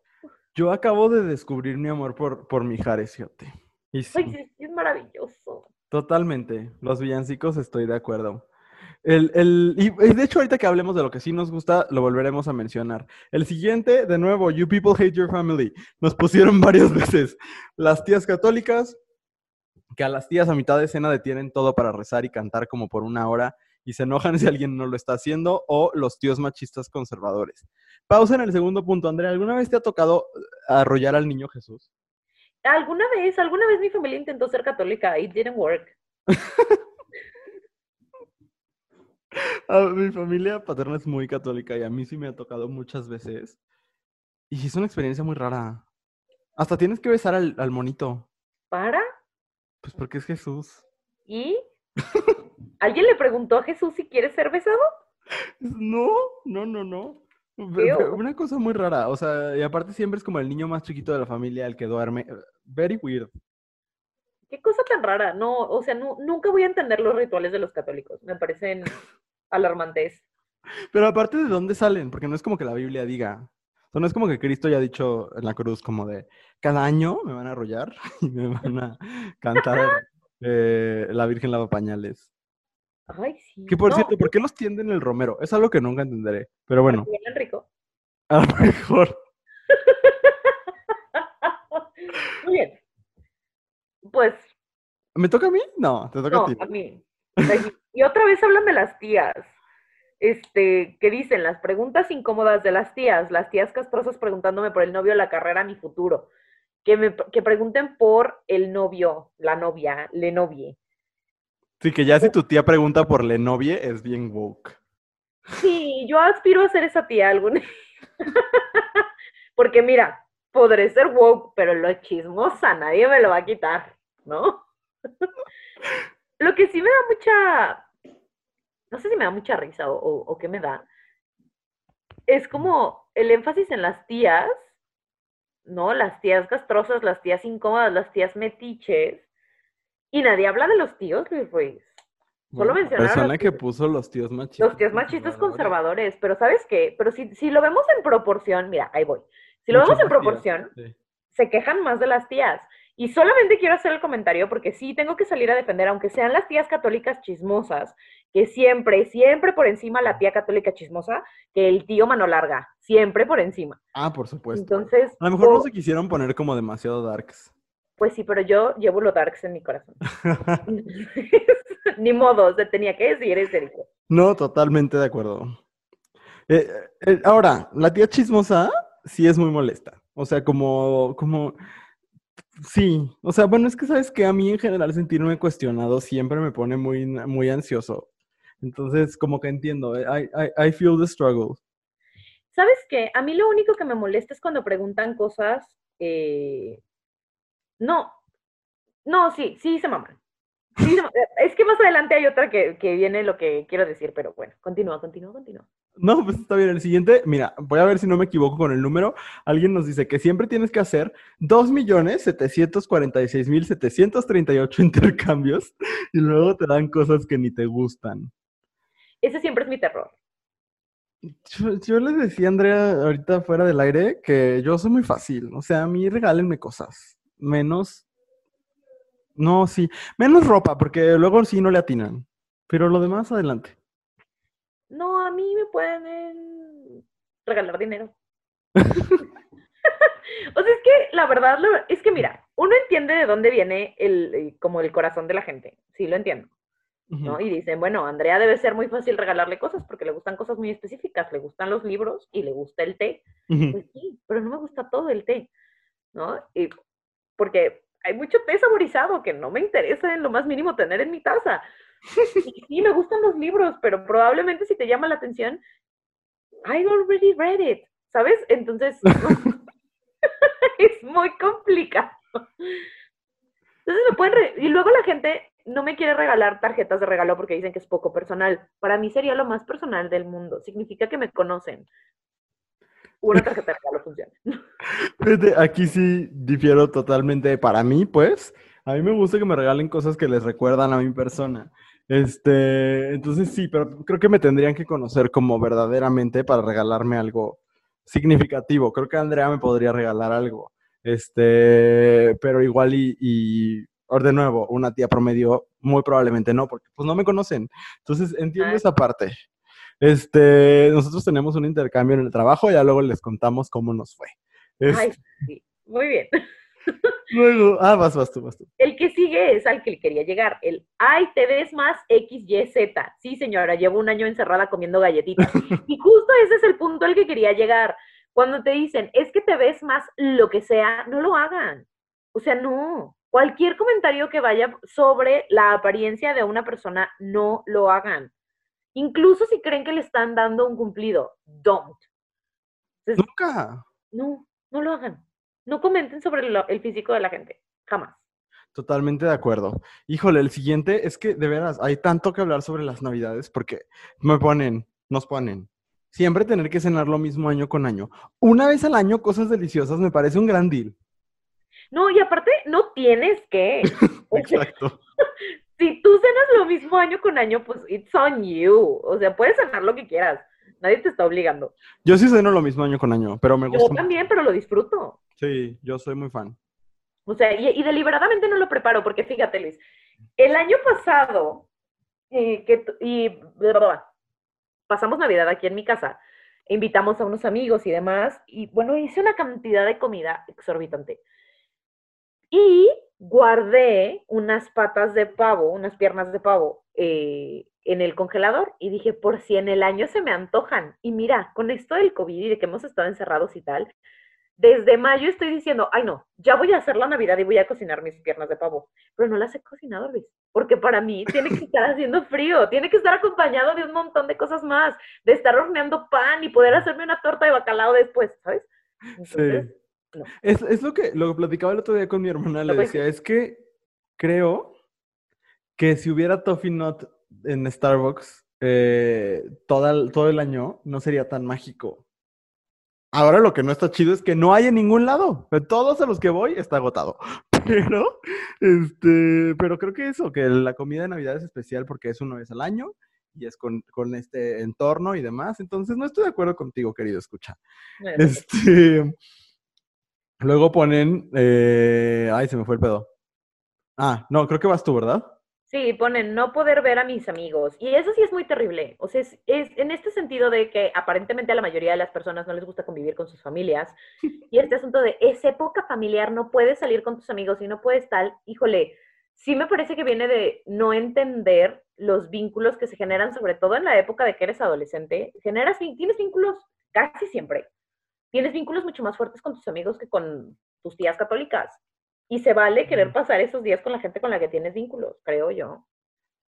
Yo acabo de descubrir mi amor por, por Mijares, fíjate. Y sí. Ay, sí, sí, es maravilloso. Totalmente. Los villancicos estoy de acuerdo. El, el, y de hecho, ahorita que hablemos de lo que sí nos gusta, lo volveremos a mencionar. El siguiente, de nuevo, You People Hate Your Family. Nos pusieron varias veces. Las tías católicas, que a las tías a mitad de escena detienen todo para rezar y cantar como por una hora y se enojan si alguien no lo está haciendo, o los tíos machistas conservadores. Pausa en el segundo punto. Andrea, ¿alguna vez te ha tocado eh, arrollar al niño Jesús? Alguna vez, alguna vez mi familia intentó ser católica, it didn't work. Ah, mi familia paterna es muy católica y a mí sí me ha tocado muchas veces. Y es una experiencia muy rara. Hasta tienes que besar al, al monito, ¿Para? pues porque es Jesús. ¿Y? ¿Alguien le preguntó a Jesús si quiere ser besado? No, no, no, no. Una cosa muy rara. O sea, y aparte siempre es como el niño más chiquito de la familia, el que duerme. Very weird. Qué cosa tan rara. No, o sea, nu- nunca voy a entender los rituales de los católicos. Me parecen alarmantes. Pero aparte de dónde salen, porque no es como que la Biblia diga. O sea, no es como que Cristo haya dicho en la cruz como de cada año me van a arrollar y me van a cantar eh, La Virgen lava pañales. Ay, sí. Que por No, cierto, ¿por qué los tienden el romero? Es algo que nunca entenderé. Pero bueno, rico. a lo mejor. Muy bien. Pues, ¿Me toca a mí? No, te toca no, a ti. a mí. Y otra vez hablan de las tías. Este, que dicen las preguntas incómodas de las tías, las tías castrosas preguntándome por el novio, la carrera, mi futuro. Que me que pregunten por el novio, la novia, le novie. Sí, que ya si tu tía pregunta por le novie, es bien woke. Sí, yo aspiro a ser esa tía algún Porque mira, podré ser woke, pero lo chismosa nadie me lo va a quitar, ¿no? Lo que sí me da mucha, no sé si me da mucha risa o, o, qué me da, es como el énfasis en las tías, ¿no? Las tías castrosas, las tías incómodas, las tías metiches, y nadie habla de los tíos, Luis Ruiz. Solo Bueno, persona que puso los tíos machistas. Los tíos machistas conservadores. conservadores, pero ¿sabes qué? Pero si, si lo vemos en proporción, mira, ahí voy. Si lo Muchas vemos en tías, proporción, sí. se quejan más de las tías. Y solamente quiero hacer el comentario porque sí tengo que salir a defender, aunque sean las tías católicas chismosas, que siempre, siempre por encima la tía católica chismosa, que el tío mano larga, siempre por encima. Ah, por supuesto. Entonces, a lo mejor no se quisieron poner como demasiado darks. Pues sí, pero yo llevo lo darks en mi corazón. Ni modo, se tenía que decir ese. No, totalmente de acuerdo. Eh, eh, ahora, la tía chismosa sí es muy molesta. O sea, como, como, sí. O sea, bueno, es que sabes que a mí en general sentirme cuestionado siempre me pone muy, muy ansioso. Entonces, como que entiendo. I, I, I feel the struggle. ¿Sabes qué? A mí lo único que me molesta es cuando preguntan cosas. eh, No, no, sí, sí se maman. es que más adelante hay otra que, que, viene lo que quiero decir, pero bueno, continúa, continúa, continúa. No, pues está bien. El siguiente, mira, voy a ver si no me equivoco con el número. Alguien nos dice que siempre tienes que hacer 2.746.738 intercambios y luego te dan cosas que ni te gustan. Ese siempre es mi terror. Yo, yo les decía a Andrea ahorita fuera del aire que yo soy muy fácil. O sea, a mí regálenme cosas. Menos no, sí. Menos ropa, porque luego sí no le atinan. Pero lo demás, adelante. No, a mí me pueden regalar dinero. o sea, es que la verdad, es que mira, uno entiende de dónde viene el, eh, como el corazón de la gente. Sí, lo entiendo. ¿no? Y dicen, bueno, Andrea debe ser muy fácil regalarle cosas porque le gustan cosas muy específicas, le gustan los libros y le gusta el té. Pues sí, pero no me gusta todo el té, ¿no? Y porque hay mucho té saborizado que no me interesa en lo más mínimo tener en mi taza. Y sí, me gustan los libros, pero probablemente si te llama la atención, I already read it, ¿sabes? Entonces, es muy complicado. Entonces me pueden y luego la gente no me quiere regalar tarjetas de regalo porque dicen que es poco personal. Para mí sería lo más personal del mundo. Significa que me conocen una tarjeta de regalo funciona. Aquí sí difiero totalmente para mí, pues. A mí me gusta que me regalen cosas que les recuerdan a mi persona. Este, entonces sí, pero creo que me tendrían que conocer como verdaderamente para regalarme algo significativo. Creo que Andrea me podría regalar algo. Este, pero igual y, y de nuevo, una tía promedio, muy probablemente no, porque pues no me conocen. Entonces entiendo esa parte. Este, nosotros tenemos un intercambio en el trabajo, ya luego les contamos cómo nos fue. Ay, sí, muy bien. Luego, ah, vas, vas tú, vas tú. El que sigue es al que le quería llegar, el ay, te ves más XYZ. Sí, señora, llevo un año encerrada comiendo galletitas. y justo ese es el punto al que quería llegar. Cuando te dicen, es que te ves más lo que sea, no lo hagan. O sea, no. Cualquier comentario que vaya sobre la apariencia de una persona, no lo hagan. Incluso si creen que le están dando un cumplido, don't. Nunca. No, no lo hagan. No comenten sobre el físico de la gente, jamás. Totalmente de acuerdo. Híjole, el siguiente es que de veras hay tanto que hablar sobre las navidades porque me ponen, nos ponen, siempre tener que cenar lo mismo año con año. Una vez al año, cosas deliciosas, me parece un gran deal. No, y aparte, no tienes que. Exacto si tú cenas lo mismo año con año, pues it's on you. O sea, puedes cenar lo que quieras. Nadie te está obligando. Yo sí ceno lo mismo año con año, pero me gusta. Yo también, pero lo disfruto. Sí, yo soy muy fan. O sea, y, deliberadamente no lo preparo, porque fíjate, Luis, el año pasado, eh, que, y pasamos Navidad aquí en mi casa, invitamos a unos amigos y demás, y bueno, hice una cantidad de comida exorbitante. Y guardé unas patas de pavo, unas piernas de pavo eh, en el congelador y dije, por si en el año se me antojan. Y mira, con esto del COVID y de que hemos estado encerrados y tal, desde mayo estoy diciendo, ay no, ya voy a hacer la Navidad y voy a cocinar mis piernas de pavo. Pero no las he cocinado, Luis, porque para mí tiene que estar haciendo frío, tiene que estar acompañado de un montón de cosas más, de estar horneando pan y poder hacerme una torta de bacalao después, ¿sabes? sí. Es, lo que lo platicaba el otro día con mi hermana, le decía, es que creo que si hubiera Toffee Nut en Starbucks eh, todo el año, no sería tan mágico. Ahora lo que no está chido es que no hay en ningún lado. De todos a los que voy está agotado. Pero, este, pero creo que eso, que la comida de Navidad es especial porque es una vez al año y es con, este entorno y demás. Entonces, no estoy de acuerdo contigo, querido escucha. Este, Luego ponen, eh, ay, se me fue el pedo. Ah, no, creo que vas tú, ¿verdad? Sí, ponen no poder ver a mis amigos. Y eso sí es muy terrible. O sea, es, en este sentido de que aparentemente a la mayoría de las personas no les gusta convivir con sus familias. Y este asunto de es época familiar, no puedes salir con tus amigos y no puedes tal, híjole, sí me parece que viene de no entender los vínculos que se generan, sobre todo en la época de que eres adolescente. Generas, tienes vínculos casi siempre tienes vínculos mucho más fuertes con tus amigos que con tus tías católicas. Y se vale querer pasar esos días con la gente con la que tienes vínculos, creo yo.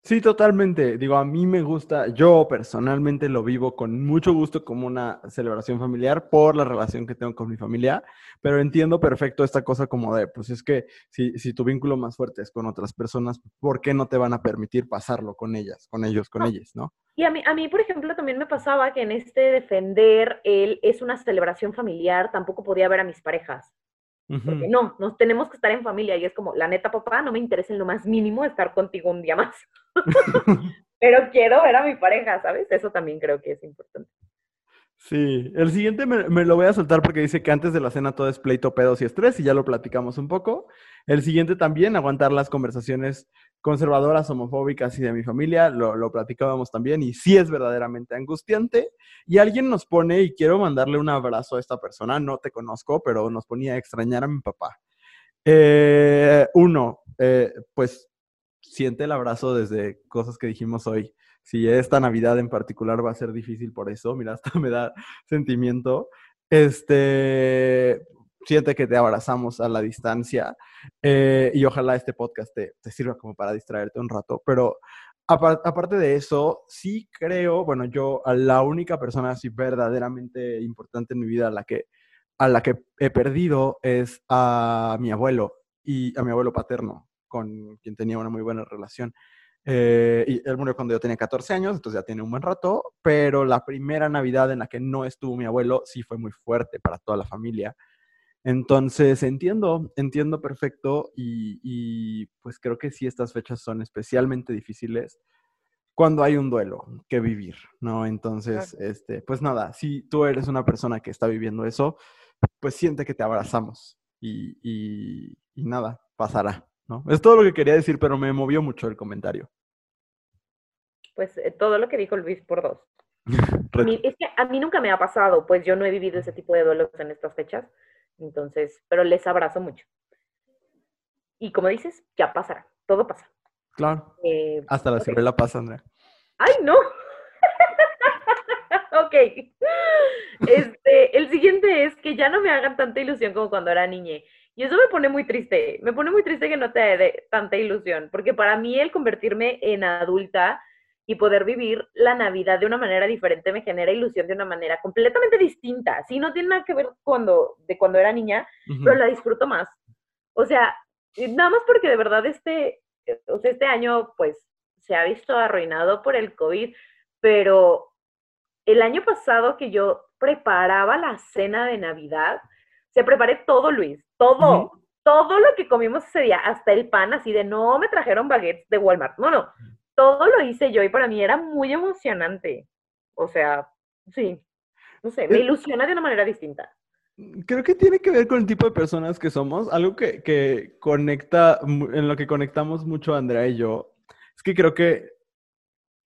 Sí, totalmente. Digo, a mí me gusta, yo personalmente lo vivo con mucho gusto como una celebración familiar por la relación que tengo con mi familia, pero entiendo perfecto esta cosa como de, pues es que si, si tu vínculo más fuerte es con otras personas, ¿por qué no te van a permitir pasarlo con ellas, con ellos, con ellas, no? Y a mí, a mí, por ejemplo, también me pasaba que en este defender él es una celebración familiar, tampoco podía ver a mis parejas. Porque no, nos tenemos que estar en familia y es como, la neta, papá, no me interesa en lo más mínimo estar contigo un día más. Pero quiero ver a mi pareja, ¿sabes? Eso también creo que es importante. Sí, el siguiente me, lo voy a soltar porque dice que antes de la cena todo es pleito, pedos y estrés y ya lo platicamos un poco. El siguiente también, aguantar las conversaciones conservadoras, homofóbicas y de mi familia, lo, lo platicábamos también y sí es verdaderamente angustiante. Y alguien nos pone, y quiero mandarle un abrazo a esta persona, no te conozco, pero nos ponía a extrañar a mi papá. Eh, uno, eh, pues siente el abrazo desde cosas que dijimos hoy si esta Navidad en particular va a ser difícil por eso, mira, hasta me da sentimiento. Este, siente que te abrazamos a la distancia eh, y ojalá este podcast te, sirva como para distraerte un rato, pero aparte de eso, sí creo, bueno, yo a la única persona así verdaderamente importante en mi vida a la que, a la que he perdido es a mi abuelo y a mi abuelo paterno, con quien tenía una muy buena relación. Eh, y él murió cuando yo tenía 14 años, entonces ya tiene un buen rato, pero la primera Navidad en la que no estuvo mi abuelo sí fue muy fuerte para toda la familia. Entonces entiendo, entiendo perfecto y, pues creo que sí estas fechas son especialmente difíciles cuando hay un duelo que vivir, ¿no? Entonces, este, pues nada, si tú eres una persona que está viviendo eso, pues siente que te abrazamos y, y nada, pasará, ¿no? Es todo lo que quería decir, pero me movió mucho el comentario pues eh, todo lo que dijo Luis por dos. A mí, es que a mí nunca me ha pasado, pues yo no he vivido ese tipo de duelos en estas fechas, entonces, pero les abrazo mucho. Y como dices, ya pasará, todo pasa. Claro. Eh, Hasta la okay. la pasa, Andrea. ¡Ay, no! ok. Este, el siguiente es que ya no me hagan tanta ilusión como cuando era niña. Y eso me pone muy triste. Me pone muy triste que no te dé tanta ilusión, porque para mí el convertirme en adulta y poder vivir la Navidad de una manera diferente me genera ilusión de una manera completamente distinta. Sí, no tiene nada que ver cuando, de cuando era niña, pero la disfruto más. O sea, nada más porque de verdad este, o sea, este año pues se ha visto arruinado por el COVID, pero el año pasado que yo preparaba la cena de Navidad, se preparé todo, Luis, todo. Todo lo que comimos ese día, hasta el pan, así de no me trajeron baguettes de Walmart. No, no, todo lo hice yo y para mí era muy emocionante. O sea, sí, no sé, me ilusiona de una manera distinta. Creo que tiene que ver con el tipo de personas que somos. Algo que, que conecta, en lo que conectamos mucho Andrea y yo, es que creo que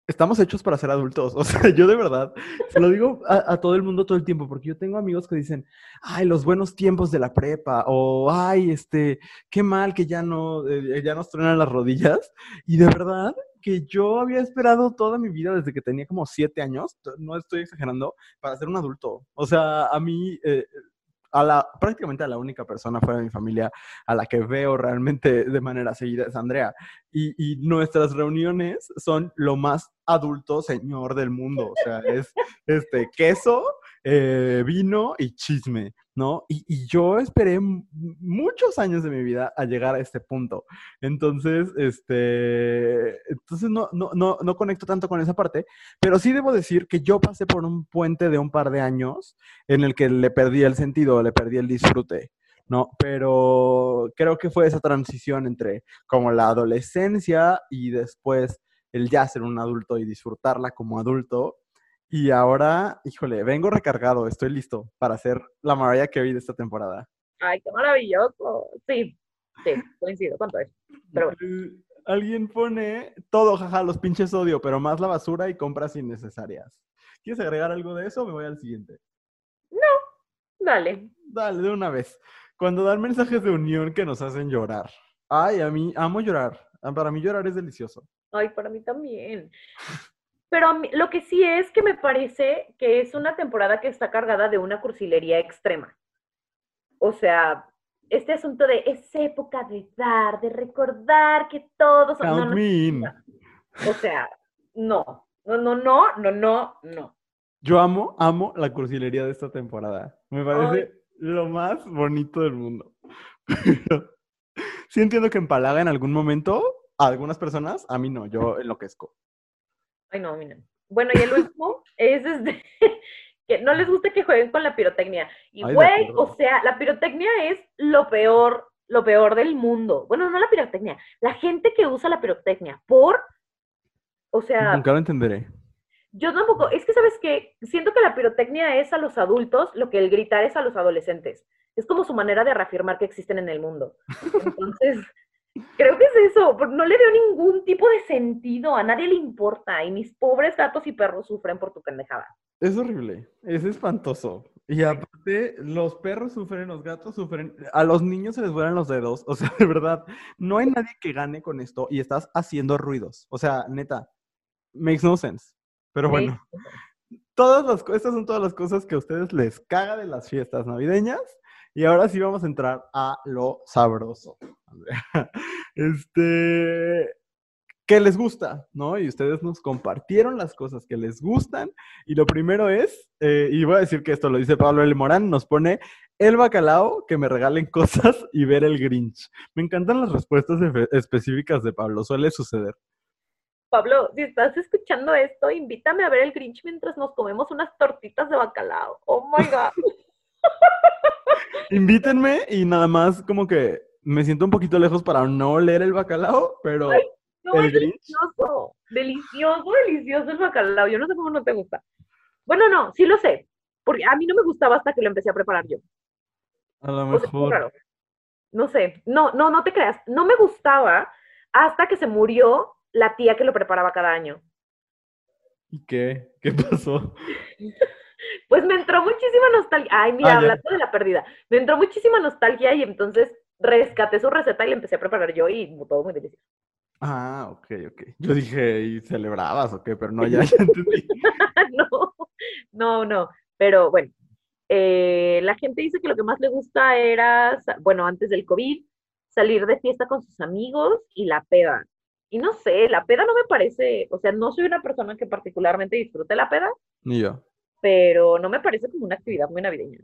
estamos hechos para ser adultos. O sea, yo de verdad se lo digo a, todo el mundo todo el tiempo, porque yo tengo amigos que dicen, ay, los buenos tiempos de la prepa, o ay, este, qué mal que ya no, eh, ya nos truenan las rodillas. Y de verdad, que yo había esperado toda mi vida desde que tenía como siete años, no estoy exagerando, para ser un adulto. O sea, a mí, eh, a la, prácticamente a la única persona fuera de mi familia a la que veo realmente de manera seguida es Andrea. Y, y nuestras reuniones son lo más adulto señor del mundo. O sea, es este queso, eh, vino y chisme. ¿no? Y, yo esperé muchos años de mi vida a llegar a este punto. Entonces, este, entonces no, no, no, no conecto tanto con esa parte, pero sí debo decir que yo pasé por un puente de un par de años en el que le perdí el sentido, le perdí el disfrute. ¿no? Pero creo que fue esa transición entre como la adolescencia y después el ya ser un adulto y disfrutarla como adulto, y ahora, híjole, vengo recargado, estoy listo para hacer la Mariah Carey de esta temporada. Ay, qué maravilloso. Sí, sí, coincido con todo eso. Pero Alguien pone todo, jaja, los pinches odio, pero más la basura y compras innecesarias. ¿Quieres agregar algo de eso o me voy al siguiente? No, dale. Dale, de una vez. Cuando dan mensajes de unión que nos hacen llorar. Ay, a mí amo llorar. Para mí llorar es delicioso. Ay, para mí también. Pero lo que sí es que me parece que es una temporada que está cargada de una cursilería extrema. O sea, este asunto de es época de dar, de recordar que todos... Count O sea, no. No, no, no, no, no, no. Yo amo, amo la cursilería de esta temporada. Me parece lo más bonito del mundo. sí entiendo que empalaga en algún momento a algunas personas, a mí no, yo enloquezco. Ay, no, miren. Bueno, y el último es desde que no les guste que jueguen con la pirotecnia. Y güey, o sea, la pirotecnia es lo peor, lo peor del mundo. Bueno, no la pirotecnia, la gente que usa la pirotecnia por, o sea... Nunca lo entenderé. Yo tampoco, es que sabes que siento que la pirotecnia es a los adultos lo que el gritar es a los adolescentes. Es como su manera de reafirmar que existen en el mundo. Entonces, creo que es eso, no le veo ningún tipo de sentido, a nadie le importa y mis pobres gatos y perros sufren por tu pendejada. Es horrible, es espantoso. Y aparte, los perros sufren, los gatos sufren, a los niños se les vuelan los dedos. O sea, de verdad, no hay nadie que gane con esto y estás haciendo ruidos. O sea, neta, makes no sense. Pero bueno, todas las, estas son todas las cosas que a ustedes les caga de las fiestas navideñas. Y ahora sí vamos a entrar a lo sabroso. Este, ¿qué les gusta? ¿No? Y ustedes nos compartieron las cosas que les gustan. Y lo primero es, eh, y voy a decir que esto lo dice Pablo L. Morán, nos pone el bacalao, que me regalen cosas y ver el Grinch. Me encantan las respuestas específicas de Pablo, suele suceder. Pablo, si estás escuchando esto, invítame a ver el Grinch mientras nos comemos unas tortitas de bacalao. Oh my God. Invítenme y nada más como que me siento un poquito lejos para no oler el bacalao, pero no, es delicioso, delicioso, delicioso el bacalao. Yo no sé cómo no te gusta. Bueno, no, sí lo sé, porque a mí no me gustaba hasta que lo empecé a preparar yo. A lo mejor. No sé, no, no, no te creas. No me gustaba hasta que se murió la tía que lo preparaba cada año. ¿Y qué? ¿Qué pasó? pues me entró muchísima nostalgia. Ay, mira, ah, hablando de la pérdida. Me entró muchísima nostalgia y entonces rescaté su receta y la empecé a preparar yo y todo muy delicioso. Ah, ok, ok. Yo dije, ¿y celebrabas o qué? Pero no, ya, entendí. no, no, no. Pero bueno, eh, la gente dice que lo que más le gusta era, bueno, antes del COVID, salir de fiesta con sus amigos y la peda. Y no sé, la peda no me parece, o sea, no soy una persona que particularmente disfrute la peda. Ni yo. Pero no me parece como una actividad muy navideña.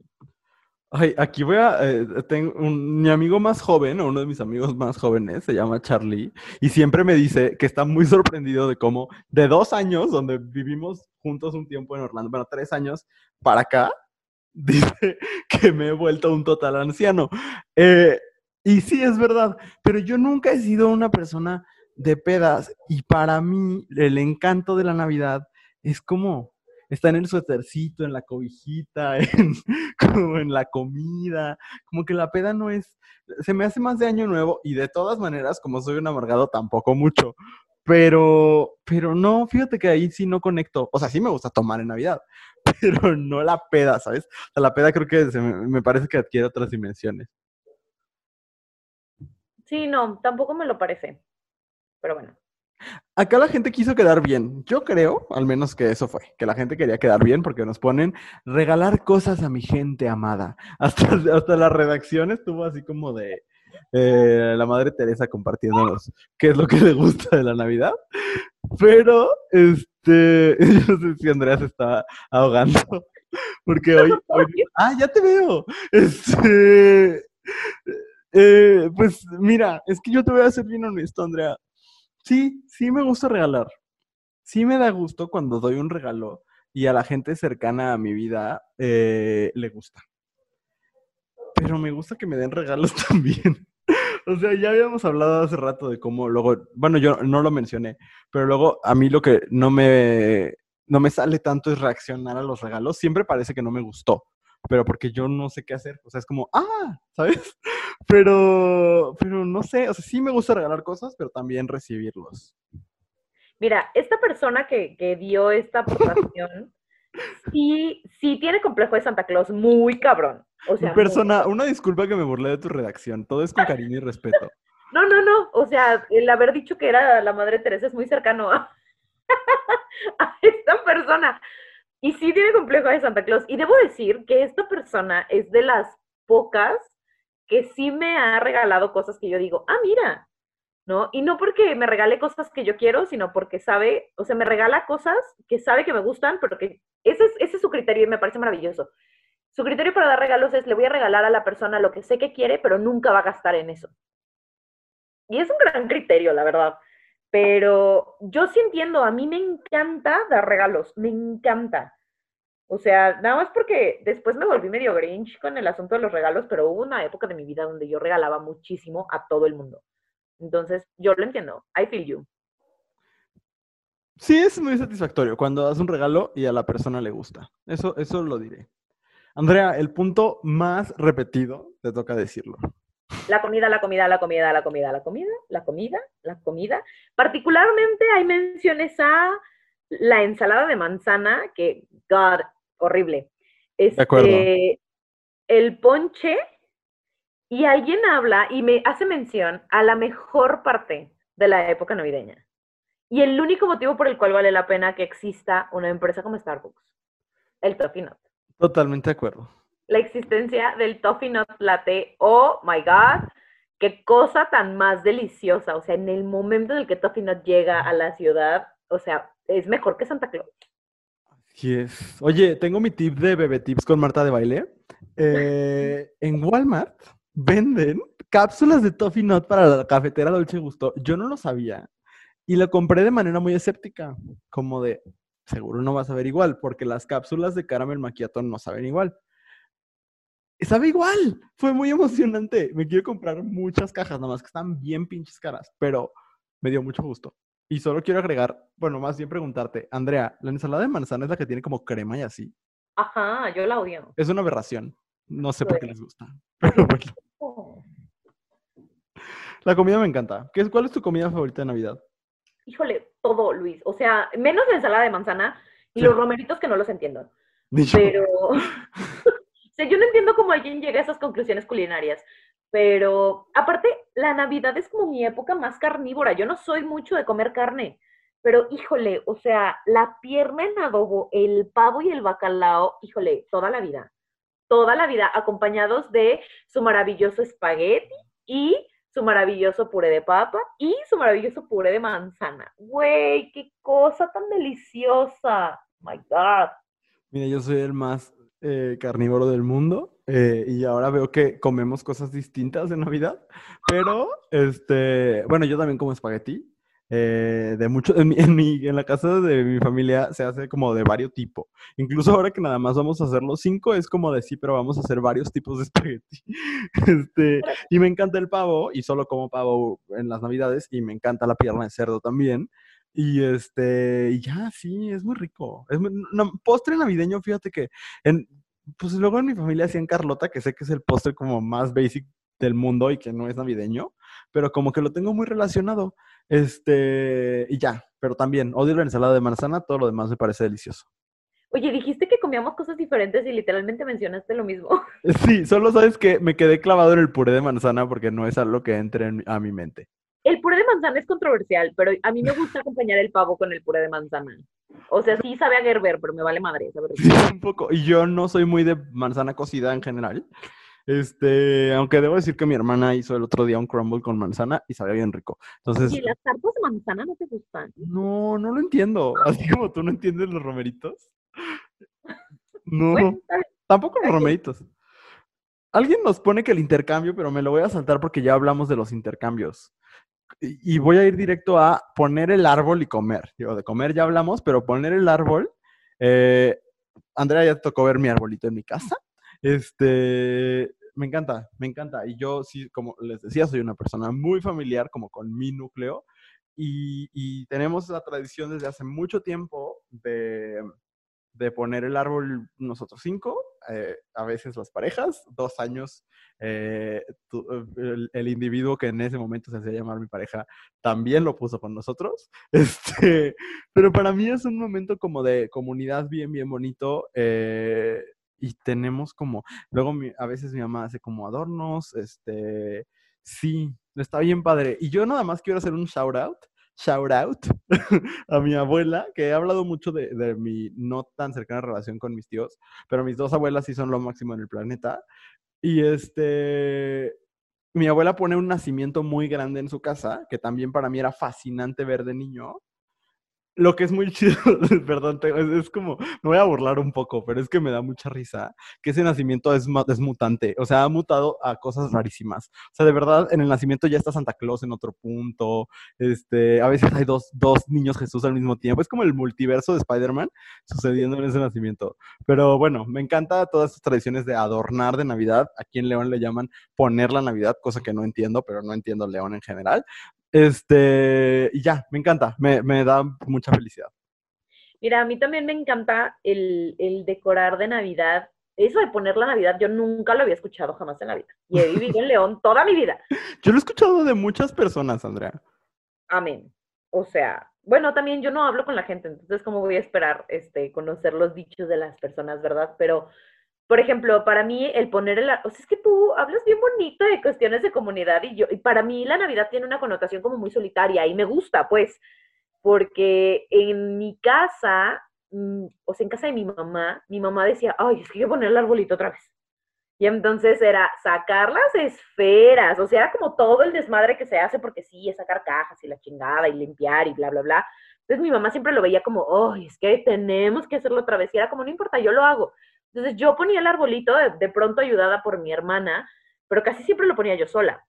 Ay, aquí voy a. Eh, tengo mi amigo más joven, o uno de mis amigos más jóvenes, se llama Charlie, y siempre me dice que está muy sorprendido de cómo, de dos años, donde vivimos juntos un tiempo en Orlando, bueno, tres años para acá, dice que me he vuelto un total anciano. Eh, y sí, es verdad, pero yo nunca he sido una persona de pedas, y para mí el encanto de la Navidad es como está en el suétercito, en la cobijita, en, como en la comida, como que la peda no es, se me hace más de año nuevo y de todas maneras, como soy un amargado, tampoco mucho. Pero, pero no, fíjate que ahí sí no conecto. O sea, sí me gusta tomar en Navidad, pero no la peda, ¿sabes? O sea, la peda creo que me, me parece que adquiere otras dimensiones. Sí, no, tampoco me lo parece. Pero bueno. Acá la gente quiso quedar bien. Yo creo, al menos que eso fue, que la gente quería quedar bien porque nos ponen regalar cosas a mi gente amada. Hasta, hasta la redacción estuvo así como de eh, la Madre Teresa compartiéndonos qué es lo que le gusta de la Navidad. Pero, este, yo no sé si Andrea se está ahogando. Porque hoy, ah, ya te veo. Este, eh, pues mira, es que yo te voy a ser bien honesto, Andrea. Sí, sí me gusta regalar. Sí me da gusto cuando doy un regalo y a la gente cercana a mi vida eh, le gusta. Pero me gusta que me den regalos también. o sea, ya habíamos hablado hace rato de cómo luego, bueno, yo no lo mencioné, pero luego a mí lo que no me, no me sale tanto es reaccionar a los regalos. Siempre parece que no me gustó pero porque yo no sé qué hacer. O sea, es como, ah, ¿sabes? Pero, pero no sé, o sea, sí me gusta regalar cosas, pero también recibirlos. Mira, esta persona que, que dio esta aportación, sí, sí tiene complejo de Santa Claus, muy cabrón. O sea, persona, una disculpa que me burlé de tu redacción, todo es con cariño y respeto. No, no, no, o sea, el haber dicho que era la Madre Teresa es muy cercano a, a esta persona. Y sí tiene complejo de Santa Claus. Y debo decir que esta persona es de las pocas que sí me ha regalado cosas que yo digo, ah, mira, ¿no? Y no porque me regale cosas que yo quiero, sino porque sabe, o sea, me regala cosas que sabe que me gustan, pero que ese es, ese es su criterio y me parece maravilloso. Su criterio para dar regalos es, le voy a regalar a la persona lo que sé que quiere, pero nunca va a gastar en eso. Y es un gran criterio, la verdad. Pero yo sí entiendo, a mí me encanta dar regalos, me encanta. O sea, nada más porque después me volví medio grinch con el asunto de los regalos, pero hubo una época de mi vida donde yo regalaba muchísimo a todo el mundo. Entonces, yo lo entiendo. I feel you. Sí, es muy satisfactorio cuando das un regalo y a la persona le gusta. Eso, eso lo diré. Andrea, el punto más repetido, te toca decirlo. La comida, la comida, la comida, la comida, la comida, la comida, la comida. Particularmente hay menciones a la ensalada de manzana, que, God, horrible. de acuerdo. Este, el ponche, y alguien habla y me hace mención a la mejor parte de la época navideña. Y el único motivo por el cual vale la pena que exista una empresa como Starbucks, el Toffee Nut. Totalmente de acuerdo. La existencia del Toffee Nut Latte, oh my God, qué cosa tan más deliciosa. O sea, en el momento en el que Toffee Nut llega a la ciudad, o sea, es mejor que Santa Claus. Oye, tengo mi tip de bebé tips con Marta de baile. Eh, en Walmart venden cápsulas de Toffee Nut para la cafetera Dolce Gusto. Yo no lo sabía. Y lo compré de manera muy escéptica, como de, seguro no vas a ver igual, porque las cápsulas de caramel macchiato no saben igual. Sabe igual, fue muy emocionante. Me quiero comprar muchas cajas, nada más que están bien pinches caras, pero me dio mucho gusto. Y solo quiero agregar, bueno, más bien preguntarte, Andrea, ¿la ensalada de manzana es la que tiene como crema y así? Ajá, yo la odio. Es una aberración. No sé por qué les gusta. Pero bueno. La comida me encanta. ¿Qué es, ¿Cuál es tu comida favorita de Navidad? Híjole, todo, Luis. O sea, menos la ensalada de manzana y Sí. los romeritos que no los entiendo. Pero, o sea, yo no entiendo cómo alguien llega a esas conclusiones culinarias. Pero, aparte, la Navidad es como mi época más carnívora. Yo no soy mucho de comer carne. Pero, híjole, o sea, la pierna en adobo, el pavo y el bacalao, híjole, toda la vida. Toda la vida, acompañados de su maravilloso espagueti y su maravilloso puré de papa y su maravilloso puré de manzana. Güey, qué cosa tan deliciosa. My God. Mira, yo soy el más eh, carnívoro del mundo eh, y ahora veo que comemos cosas distintas en Navidad, pero este, bueno, yo también como espagueti. eh, de mucho, en mi, en mi- en la casa de mi familia se hace como de varios tipos. Incluso ahora que nada más vamos a hacer los cinco, es como de sí, pero vamos a hacer varios tipos de espagueti. Este, y me encanta el pavo, y solo como pavo en las navidades, y me encanta la pierna de cerdo también. Y este, y ya, sí, es muy rico. Es muy- no, postre navideño, fíjate que en, pues luego en mi familia hacían Carlota, que sé que es el postre como más basic del mundo y que no es navideño, pero como que lo tengo muy relacionado. Este, y ya, pero también odio la ensalada de manzana, todo lo demás me parece delicioso. Oye, dijiste que comíamos cosas diferentes y literalmente mencionaste lo mismo. Sí, solo sabes que me quedé clavado en el puré de manzana porque no es algo que entre en a mi mente. El puré de manzana es controversial, pero a mí me gusta acompañar el pavo con el puré de manzana. O sea, sí sabe a Gerber, pero me vale madre. sabe. Sí, un poco. Y yo no soy muy de manzana cocida en general. Este, aunque debo decir que mi hermana hizo el otro día un crumble con manzana y sabía bien rico. Entonces, ¿Y las tartas de manzana no te gustan? no, no lo entiendo. Así como tú no entiendes los romeritos. No, Bueno, tampoco los romeritos. Alguien nos pone que el intercambio, pero me lo voy a saltar porque ya hablamos de los intercambios. Y voy a ir directo a poner el árbol y comer. Digo, de comer ya hablamos, pero poner el árbol. eh, Andrea ya tocó ver mi arbolito en mi casa. Este, me encanta, me encanta. Y yo sí, como les decía, soy una persona muy familiar, como con mi núcleo. Y tenemos la tradición desde hace mucho tiempo de, de poner el árbol nosotros cinco, eh, a veces las parejas, dos años. eh, el, individuo que en ese momento se hacía llamar mi pareja también lo puso con nosotros. Este, pero para mí es un momento como de comunidad bien, bien bonito. eh, y tenemos como, luego a veces mi mamá hace como adornos, este, sí, está bien padre. Y yo nada más quiero hacer un shout out, shout out a mi abuela, que he hablado mucho de, mi no tan cercana relación con mis tíos, pero mis dos abuelas sí son lo máximo en el planeta. Y este, mi abuela pone un nacimiento muy grande en su casa, que también para mí era fascinante ver de niño lo que es muy chido, perdón, es, como, me voy a burlar un poco, pero es que me da mucha risa que ese nacimiento es, es mutante, o sea, ha mutado a cosas rarísimas. O sea, de verdad, en el nacimiento ya está Santa Claus en otro punto, este, a veces hay dos, dos niños Jesús al mismo tiempo, es como el multiverso de Spider-Man sucediendo en ese nacimiento. Pero bueno, me encanta todas estas tradiciones de adornar de Navidad, aquí en León le llaman poner la Navidad, cosa que no entiendo, pero no entiendo León en general, este, y ya, me encanta, me, da mucha felicidad. Mira, a mí también me encanta el, decorar de Navidad. Eso de poner la Navidad, yo nunca lo había escuchado jamás en la vida. Y he vivido en León toda mi vida. Yo lo he escuchado de muchas personas, Andrea. Amén. O sea, bueno, también yo no hablo con la gente, entonces, ¿cómo voy a esperar este, conocer los dichos de las personas, verdad? Pero por ejemplo, para mí el poner el, o sea, es que tú hablas bien bonito de cuestiones de comunidad y yo, y para mí la Navidad tiene una connotación como muy solitaria y me gusta, pues, porque en mi casa, mm, o sea, en casa de mi mamá, mi mamá decía, ay, es que hay que poner el arbolito otra vez. Y entonces era sacar las esferas, o sea, era como todo el desmadre que se hace porque sí, es sacar cajas y la chingada y limpiar y bla, bla, bla. Entonces mi mamá siempre lo veía como, ay, es que tenemos que hacerlo otra vez. Y era como, no importa, yo lo hago. Entonces yo ponía el arbolito de, pronto ayudada por mi hermana, pero casi siempre lo ponía yo sola,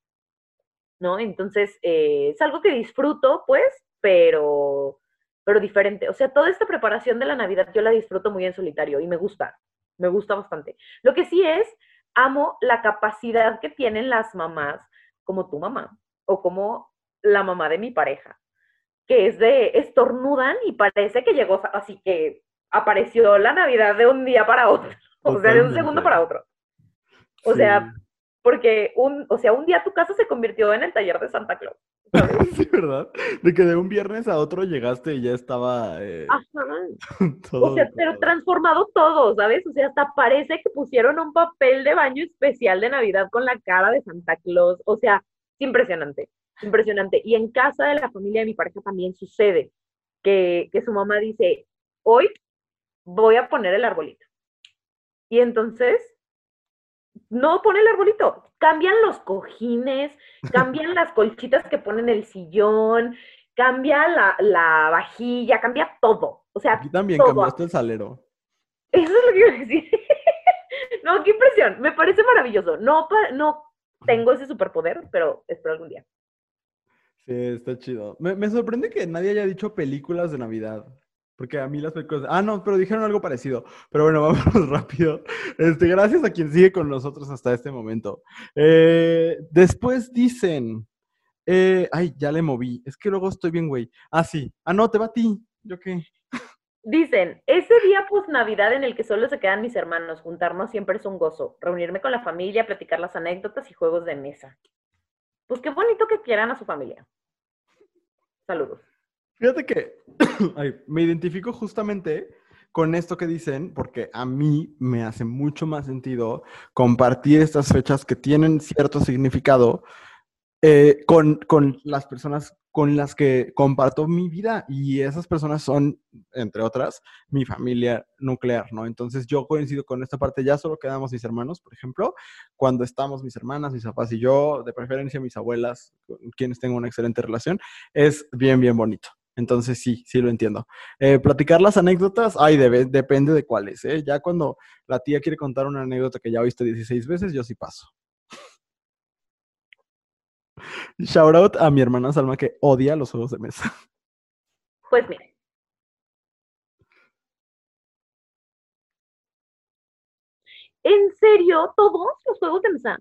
¿no? Entonces eh, es algo que disfruto, pues, pero, pero diferente. O sea, toda esta preparación de la Navidad yo la disfruto muy en solitario y me gusta, me gusta bastante. Lo que sí es, amo la capacidad que tienen las mamás, como tu mamá, o como la mamá de mi pareja, que es de estornudan y parece que llegó así que apareció la Navidad de un día para otro, o sea, de un segundo para otro. O sea, porque un, o sea, un día tu casa se convirtió en el taller de Santa Claus. Sí, ¿verdad? De que de un viernes a otro llegaste y ya estaba... Eh, o sea, pero transformado todo, ¿sabes? O sea, hasta parece que pusieron un papel de baño especial de Navidad con la cara de Santa Claus. O sea, impresionante, impresionante. Y en casa de la familia de mi pareja también sucede que, que su mamá dice, hoy voy a poner el arbolito. Y entonces, no pone el arbolito, cambian los cojines, cambian las colchitas que ponen el sillón, cambia la, vajilla, cambia todo. O sea, Aquí también cambiaste el salero. Eso es lo que iba a decir. no, qué impresión. Me parece maravilloso. No, no tengo ese superpoder, pero espero algún día. Sí, está chido. Me, me sorprende que nadie haya dicho películas de Navidad. Porque a mí las películas... Ah, no, pero dijeron algo parecido. Pero bueno, vamos rápido. Este, gracias a quien sigue con nosotros hasta este momento. Eh, después dicen... Eh, ay, ya le moví. Es que luego estoy bien, güey. Ah, sí. Ah, no, te va a ti. ¿Yo qué? Dicen, ese día post Navidad en el que solo se quedan mis hermanos, juntarnos siempre es un gozo. Reunirme con la familia, platicar las anécdotas y juegos de mesa. Pues qué bonito que quieran a su familia. Saludos. Fíjate que me identifico justamente con esto que dicen, porque a mí me hace mucho más sentido compartir estas fechas que tienen cierto significado eh, con, con, las personas con las que comparto mi vida y esas personas son, entre otras, mi familia nuclear, ¿no? Entonces yo coincido con esta parte, ya solo quedamos mis hermanos, por ejemplo, cuando estamos mis hermanas, mis papás y yo, de preferencia mis abuelas, con quienes tengo una excelente relación, es bien, bien bonito. Entonces sí, sí lo entiendo. Eh, platicar las anécdotas, ay, depende de cuáles. ¿eh? Ya cuando la tía quiere contar una anécdota que ya visto 16 veces, yo sí paso. Shout out a mi hermana Salma que odia los juegos de mesa. Pues mire. ¿En serio? ¿Todos los juegos de mesa?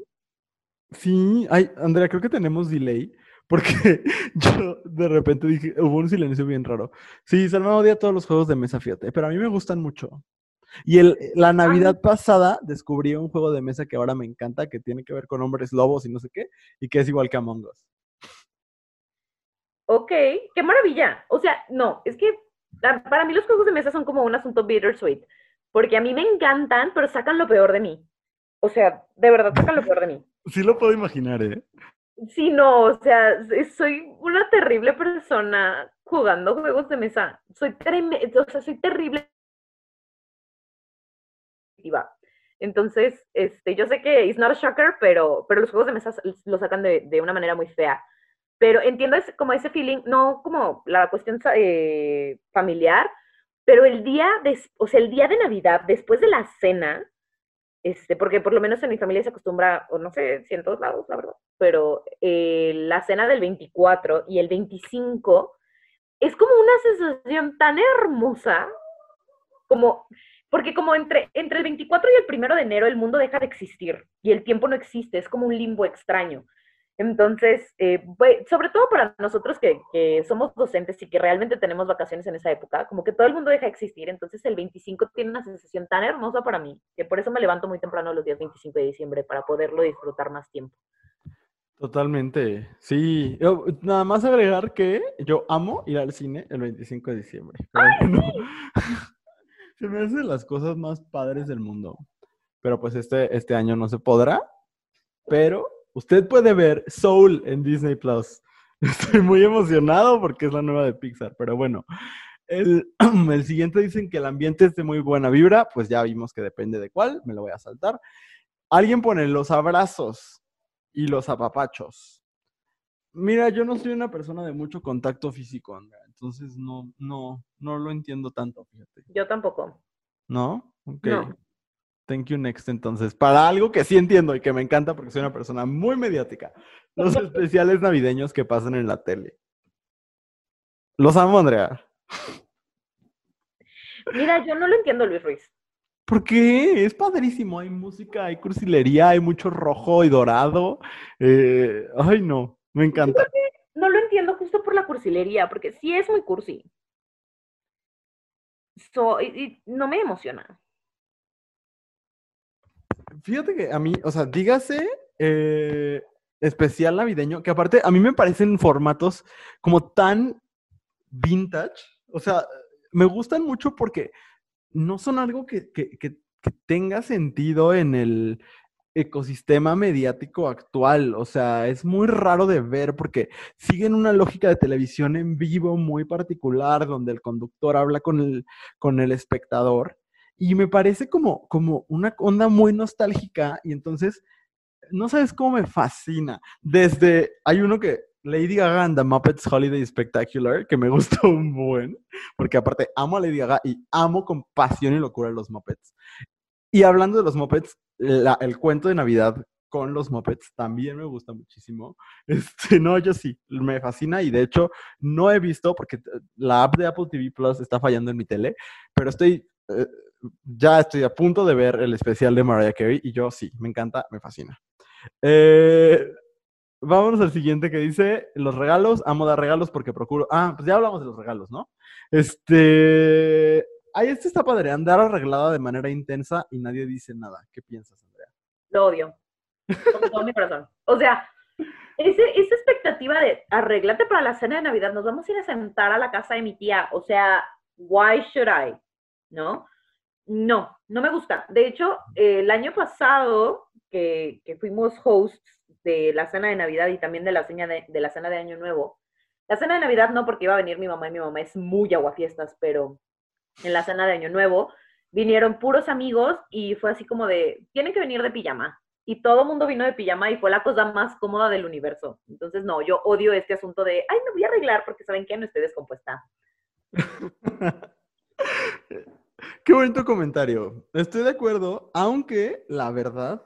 Sí, ay, Andrea, creo que tenemos delay. Porque yo de repente dije, hubo un silencio bien raro. Sí, Salma odia todos los juegos de mesa, fíjate, pero a mí me gustan mucho. Y el, la Navidad pasada descubrí un juego de mesa que ahora me encanta, que tiene que ver con hombres lobos y no sé qué, y que es igual que Among Us. Ok, qué maravilla. O sea, no, es que para mí los juegos de mesa son como un asunto bittersweet, porque a mí me encantan, pero sacan lo peor de mí. O sea, de verdad sacan lo peor de mí. Sí lo puedo imaginar, ¿eh? Sí, no, o sea, soy una terrible persona jugando juegos de mesa. Soy o sea, soy terrible. Entonces, este, yo sé que it's not a shocker, pero, pero los juegos de mesa lo sacan de, de una manera muy fea. Pero entiendo ese, como ese feeling, no como la cuestión eh, familiar, pero el día, de, o sea, el día de Navidad, después de la cena, este, porque por lo menos en mi familia se acostumbra, o no sé si en todos lados, la verdad, pero eh, la cena del 24 y el 25 es como una sensación tan hermosa, como, porque como entre, entre el 24 y el 1 de enero el mundo deja de existir y el tiempo no existe, es como un limbo extraño. Entonces, eh, sobre todo para nosotros que, somos docentes y que realmente tenemos vacaciones en esa época, como que todo el mundo deja de existir, entonces el 25 tiene una sensación tan hermosa para mí, que por eso me levanto muy temprano los días 25 de diciembre, para poderlo disfrutar más tiempo. Totalmente, sí. nada más agregar que yo amo ir al cine el 25 de diciembre. se me hacen las cosas más padres del mundo. Pero pues este, este año no se podrá, pero Usted puede ver Soul en Disney Plus. Estoy muy emocionado porque es la nueva de Pixar, pero bueno. El, el, siguiente dicen que el ambiente es de muy buena vibra, pues ya vimos que depende de cuál, me lo voy a saltar. Alguien pone los abrazos y los apapachos. Mira, yo no soy una persona de mucho contacto físico, Andrea, entonces no, no, no lo entiendo tanto, fíjate. Yo tampoco. ¿No? Ok. No. Thank you next, entonces. Para algo que sí entiendo y que me encanta porque soy una persona muy mediática. Los especiales navideños que pasan en la tele. Los amo, Andrea. Mira, yo no lo entiendo, Luis Ruiz. ¿Por qué? Es padrísimo. Hay música, hay cursilería, hay mucho rojo y dorado. Eh, ay, no, me encanta. No lo entiendo justo por la cursilería, porque sí es muy cursi. y no me emociona. Fíjate que a mí, o sea, dígase eh, especial navideño, que aparte a mí me parecen formatos como tan vintage. O sea, me gustan mucho porque no son algo que, tenga sentido en el ecosistema mediático actual. O sea, es muy raro de ver porque siguen una lógica de televisión en vivo muy particular, donde el conductor habla con el, con el espectador. Y me parece como, como una onda muy nostálgica y entonces, no sabes cómo me fascina. Desde, hay uno que, Lady Gaga and the Muppets Holiday Spectacular, que me gustó un buen, porque aparte amo a Lady Gaga y amo con pasión y locura los Muppets. Y hablando de los Muppets, el cuento de Navidad con los Muppets también me gusta muchísimo. Este, no, yo sí, me fascina y de hecho no he visto porque la app de Apple TV Plus está fallando en mi tele, pero estoy eh, ya estoy a punto de ver el especial de Mariah Carey y yo sí, me encanta, me fascina. Eh, vámonos al siguiente que dice, los regalos, amo dar regalos porque procuro... Ah, pues ya hablamos de los regalos, ¿no? Este... Ay, este está padre, andar arreglada de manera intensa y nadie dice nada. ¿Qué piensas, Andrea? Lo odio. Con todo mi corazón. O sea, esa expectativa de arreglate para la cena de Navidad, nos vamos a ir a sentar a la casa de mi tía. O sea, why should I? ¿No? No, no me gusta. De hecho, el año pasado que, fuimos hosts de la cena de Navidad y también de la, cena de, la cena de Año Nuevo, la cena de Navidad no porque iba a venir mi mamá y mi mamá es muy aguafiestas, pero en la cena de Año Nuevo vinieron puros amigos y fue así como de, tienen que venir de pijama. Y todo el mundo vino de pijama y fue la cosa más cómoda del universo. Entonces, no, yo odio este asunto de, ay, me voy a arreglar porque saben que no estoy descompuesta. Qué bonito comentario. Estoy de acuerdo, aunque la verdad,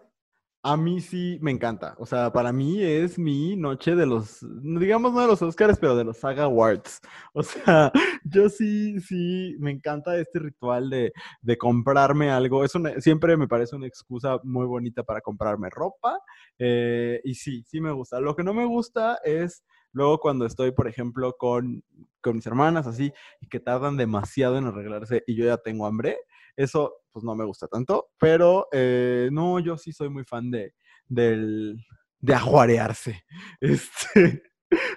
a mí sí me encanta. O sea, para mí es mi noche de los, digamos no de los Oscars, pero de los Saga Awards. O sea, yo sí, sí, me encanta este ritual de, comprarme algo. Es siempre me parece una excusa muy bonita para comprarme ropa. Eh, y sí, sí me gusta. Lo que no me gusta es luego cuando estoy, por ejemplo, con con mis hermanas, así, y que tardan demasiado en arreglarse y yo ya tengo hambre, eso pues no me gusta tanto, pero eh, no, yo sí soy muy fan de, del, de ajuarearse. Este,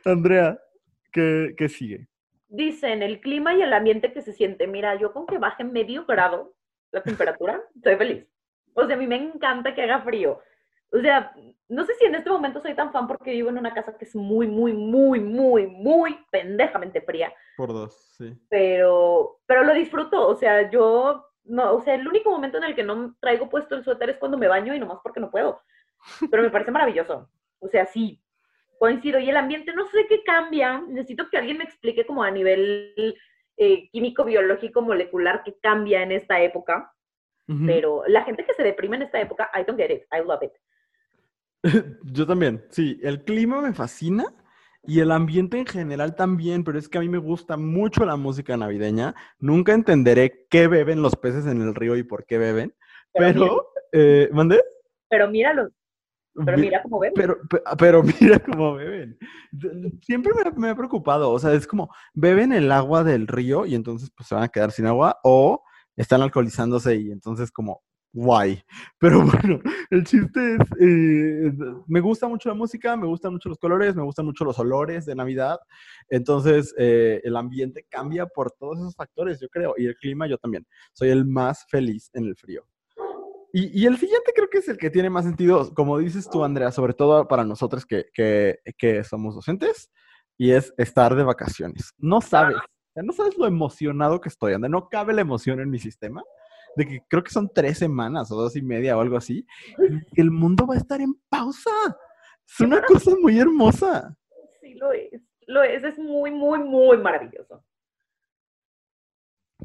Andrea, ¿qué, ¿qué sigue? Dicen, el clima y el ambiente que se siente. Mira, yo con que baje medio grado la temperatura, estoy feliz. O sea, a mí me encanta que haga frío. O sea, no sé si en este momento soy tan fan porque vivo en una casa que es muy, muy, muy, muy, muy pendejamente fría. Por dos, sí. Pero, pero lo disfruto. O sea, yo no, o sea, el único momento en el que no traigo puesto el suéter es cuando me baño y nomás porque no puedo. Pero me parece maravilloso. O sea, sí, coincido. Y el ambiente, no sé qué cambia. Necesito que alguien me explique como a nivel eh, químico, biológico, molecular, qué cambia en esta época. Pero la gente que se deprime en esta época, I don't get it. I love it. Yo también, sí. El clima me fascina y el ambiente en general también, pero es que a mí me gusta mucho la música navideña. Nunca entenderé qué beben los peces en el río y por qué beben. Pero, eh, ¿mandé? Pero míralo. Pero mira cómo beben. Pero, pero, mira cómo beben. Siempre me, me, ha preocupado. O sea, es como, beben el agua del río y entonces pues se van a quedar sin agua o están alcoholizándose y entonces como, guay. Pero bueno, el chiste es, eh, me gusta mucho la música, me gustan mucho los colores, me gustan mucho los olores de Navidad. Entonces, eh, el ambiente cambia por todos esos factores, yo creo. Y el clima, yo también. Soy el más feliz en el frío. Y, el siguiente creo que es el que tiene más sentido, como dices tú, Andrea, sobre todo para nosotros que, que, somos docentes, y es estar de vacaciones. No sabes, no sabes lo emocionado que estoy, Andrea. No cabe la emoción en mi sistema de que creo que son tres semanas o dos y media o algo así, y el mundo va a estar en pausa. Es una cosa muy hermosa. Sí, lo es. Lo es, es muy, muy, muy maravilloso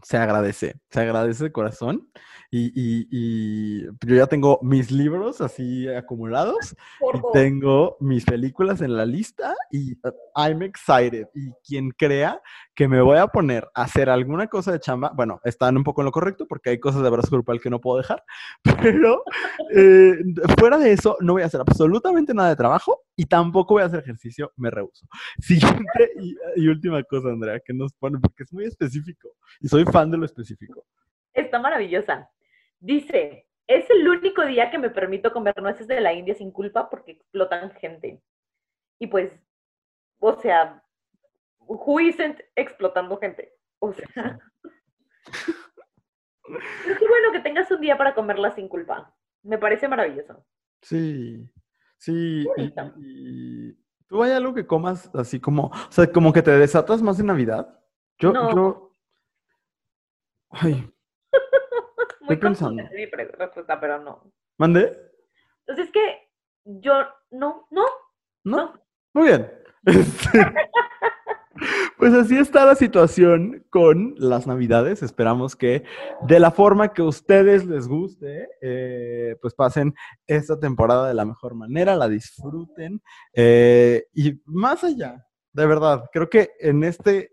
se agradece, se agradece de corazón. Y, yo ya tengo mis libros así acumulados y tengo mis películas en la lista y uh, I'm excited. Y quien crea que me voy a poner a hacer alguna cosa de chamba, bueno, están un poco en lo correcto porque hay cosas de abrazo grupal que no puedo dejar, pero eh, fuera de eso no voy a hacer absolutamente nada de trabajo y tampoco voy a hacer ejercicio, me rehuso. Siguiente y, y última cosa, Andrea, que nos pone, porque es muy específico y soy fan de lo específico. Está maravillosa. Dice, es el único día que me permito comer nueces de la India sin culpa porque explotan gente. Y pues, o sea, who isn't explotando gente? O sea. qué bueno que tengas un día para comerla sin culpa. Me parece maravilloso. Sí, sí. Y, ¿Tú hay algo que comas así como, o sea, como que te desatas más en Navidad? Yo, yo, Ay. Estoy pensando. mi respuesta, pero no. ¿Mande? Entonces es que yo no, no. ¿No? Muy bien. Pues así está la situación con las navidades. Esperamos que de la forma que a ustedes les guste, eh, pues pasen esta temporada de la mejor manera, la disfruten. Eh, y más allá, de verdad, creo que en este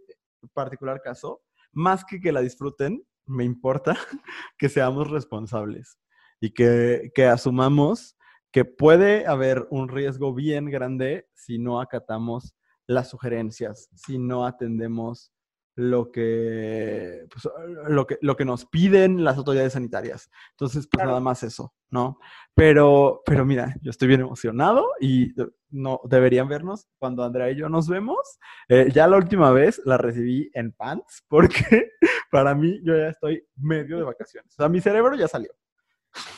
particular caso, más que que la disfruten, me importa que seamos responsables y que, que, asumamos que puede haber un riesgo bien grande si no acatamos las sugerencias, si no atendemos lo que, pues, lo que, lo que nos piden las autoridades sanitarias. Entonces, pues nada más eso, ¿no? Pero, pero mira, yo estoy bien emocionado y no deberían vernos cuando Andrea y yo nos vemos. Eh, ya la última vez la recibí en pants porque para mí yo ya estoy medio de vacaciones. O sea, mi cerebro ya salió.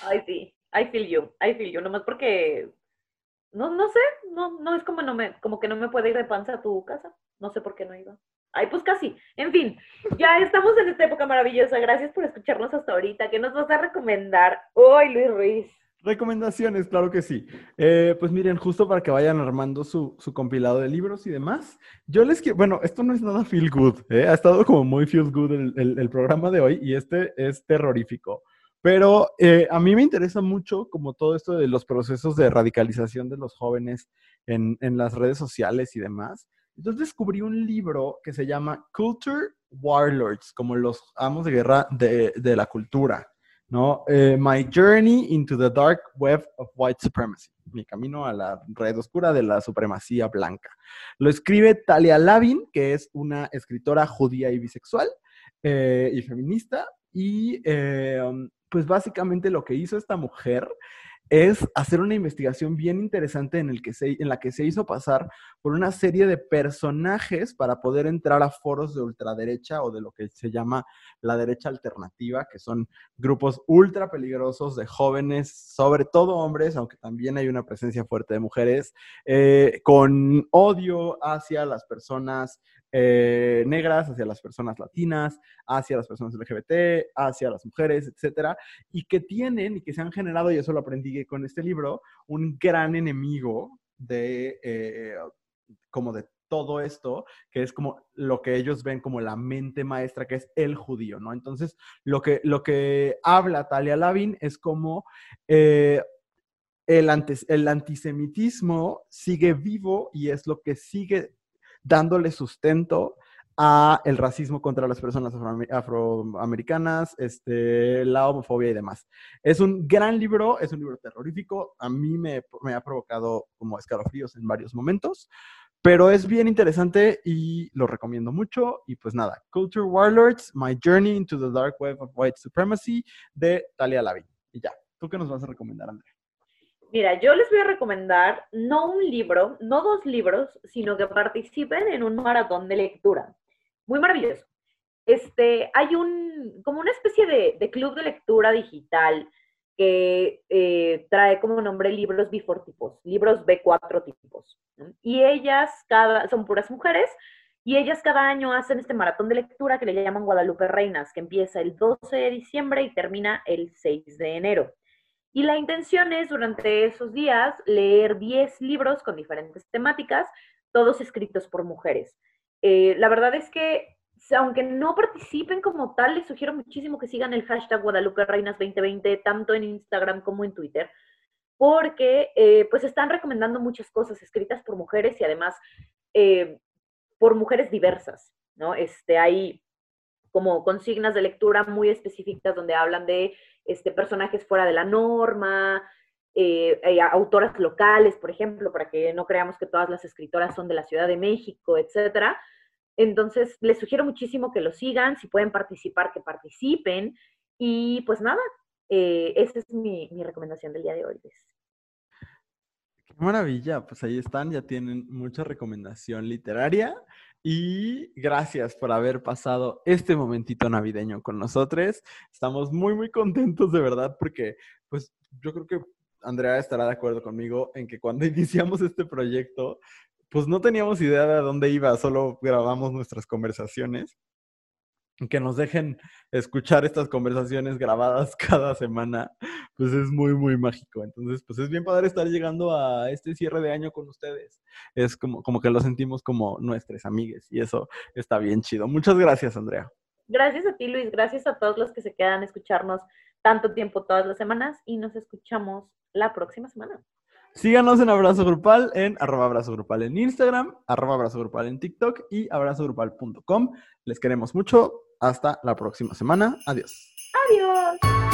Ay, sí, I feel you, I feel you, nomás porque no, no sé, no, no es como no me, como que no me puede ir de panza a tu casa. No sé por qué no iba. Ay, pues casi. En fin, ya estamos en esta época maravillosa. Gracias por escucharnos hasta ahorita. ¿Qué nos vas a recomendar hoy, Luis Ruiz? Recomendaciones, claro que sí. Eh, pues miren, justo para que vayan armando su, compilado de libros y demás, yo les quiero, bueno, esto no es nada feel good, ¿eh? ha estado como muy feel good el, programa de hoy y este es terrorífico. Pero eh, a mí me interesa mucho como todo esto de los procesos de radicalización de los jóvenes en, en las redes sociales y demás. Entonces descubrí un libro que se llama Culture Warlords, como los amos de guerra de, la cultura, ¿no? Eh, My Journey into the Dark Web of White Supremacy, mi camino a la red oscura de la supremacía blanca. Lo escribe Talia Lavin, que es una escritora judía y bisexual eh, y feminista, y eh, pues básicamente lo que hizo esta mujer es hacer una investigación bien interesante en, el que se, en la que se hizo pasar por una serie de personajes para poder entrar a foros de ultraderecha o de lo que se llama la derecha alternativa, que son grupos ultra peligrosos de jóvenes, sobre todo hombres, aunque también hay una presencia fuerte de mujeres, eh, con odio hacia las personas eh, negras, hacia las personas latinas, hacia las personas LGBT, hacia las mujeres, etcétera, y que tienen y que se han generado, y eso lo aprendí con este libro, un gran enemigo de, eh, como de todo esto, que es como lo que ellos ven como la mente maestra, que es el judío, ¿no? Entonces, lo que, lo que habla Talia Lavin es como eh, el, el antisemitismo sigue vivo y es lo que sigue dándole sustento a el racismo contra las personas afroamericanas, este, la homofobia y demás. Es un gran libro, es un libro terrorífico, a mí me, ha provocado como escalofríos en varios momentos, pero es bien interesante y lo recomiendo mucho. Y pues nada, Culture Warlords, My Journey into the Dark Web of White Supremacy de Talia Lavin. Y ya, ¿tú qué nos vas a recomendar, Andrea? Mira, yo les voy a recomendar no un libro, no dos libros, sino que participen en un maratón de lectura. Muy maravilloso. Este, hay un, como una especie de, club de lectura digital que eh, trae como nombre libros B4 tipos, libros B4 tipos. Y ellas, cada, son puras mujeres, y ellas cada año hacen este maratón de lectura que le llaman Guadalupe Reinas, que empieza el 12 de diciembre y termina el 6 de enero. Y la intención es durante esos días leer 10 libros con diferentes temáticas, todos escritos por mujeres. Eh, la verdad es que aunque no participen como tal, les sugiero muchísimo que sigan el hashtag Guadalupe Reinas 2020, tanto en Instagram como en Twitter, porque eh, pues están recomendando muchas cosas escritas por mujeres y además eh, por mujeres diversas, ¿no? Este, hay como consignas de lectura muy específicas donde hablan de este, personajes fuera de la norma, eh, autoras locales, por ejemplo, para que no creamos que todas las escritoras son de la Ciudad de México, etcétera. Entonces, les sugiero muchísimo que lo sigan, si pueden participar, que participen. Y pues nada, eh, esa es mi, recomendación del día de hoy. Qué maravilla, pues ahí están, ya tienen mucha recomendación literaria. Y gracias por haber pasado este momentito navideño con nosotros. Estamos muy, muy contentos de verdad porque, pues, yo creo que Andrea estará de acuerdo conmigo en que cuando iniciamos este proyecto, pues no teníamos idea de dónde iba, solo grabamos nuestras conversaciones. Que nos dejen escuchar estas conversaciones grabadas cada semana, pues es muy, muy mágico. Entonces, pues es bien padre estar llegando a este cierre de año con ustedes. Es como, como que lo sentimos como nuestras amigas y eso está bien chido. Muchas gracias, Andrea. Gracias a ti, Luis. Gracias a todos los que se quedan a escucharnos tanto tiempo todas las semanas y nos escuchamos la próxima semana. Síganos en Abrazo Grupal en arroba abrazo grupal en Instagram, arroba abrazo grupal en TikTok y abrazogrupal.com. Les queremos mucho. Hasta la próxima semana. Adiós. Adiós.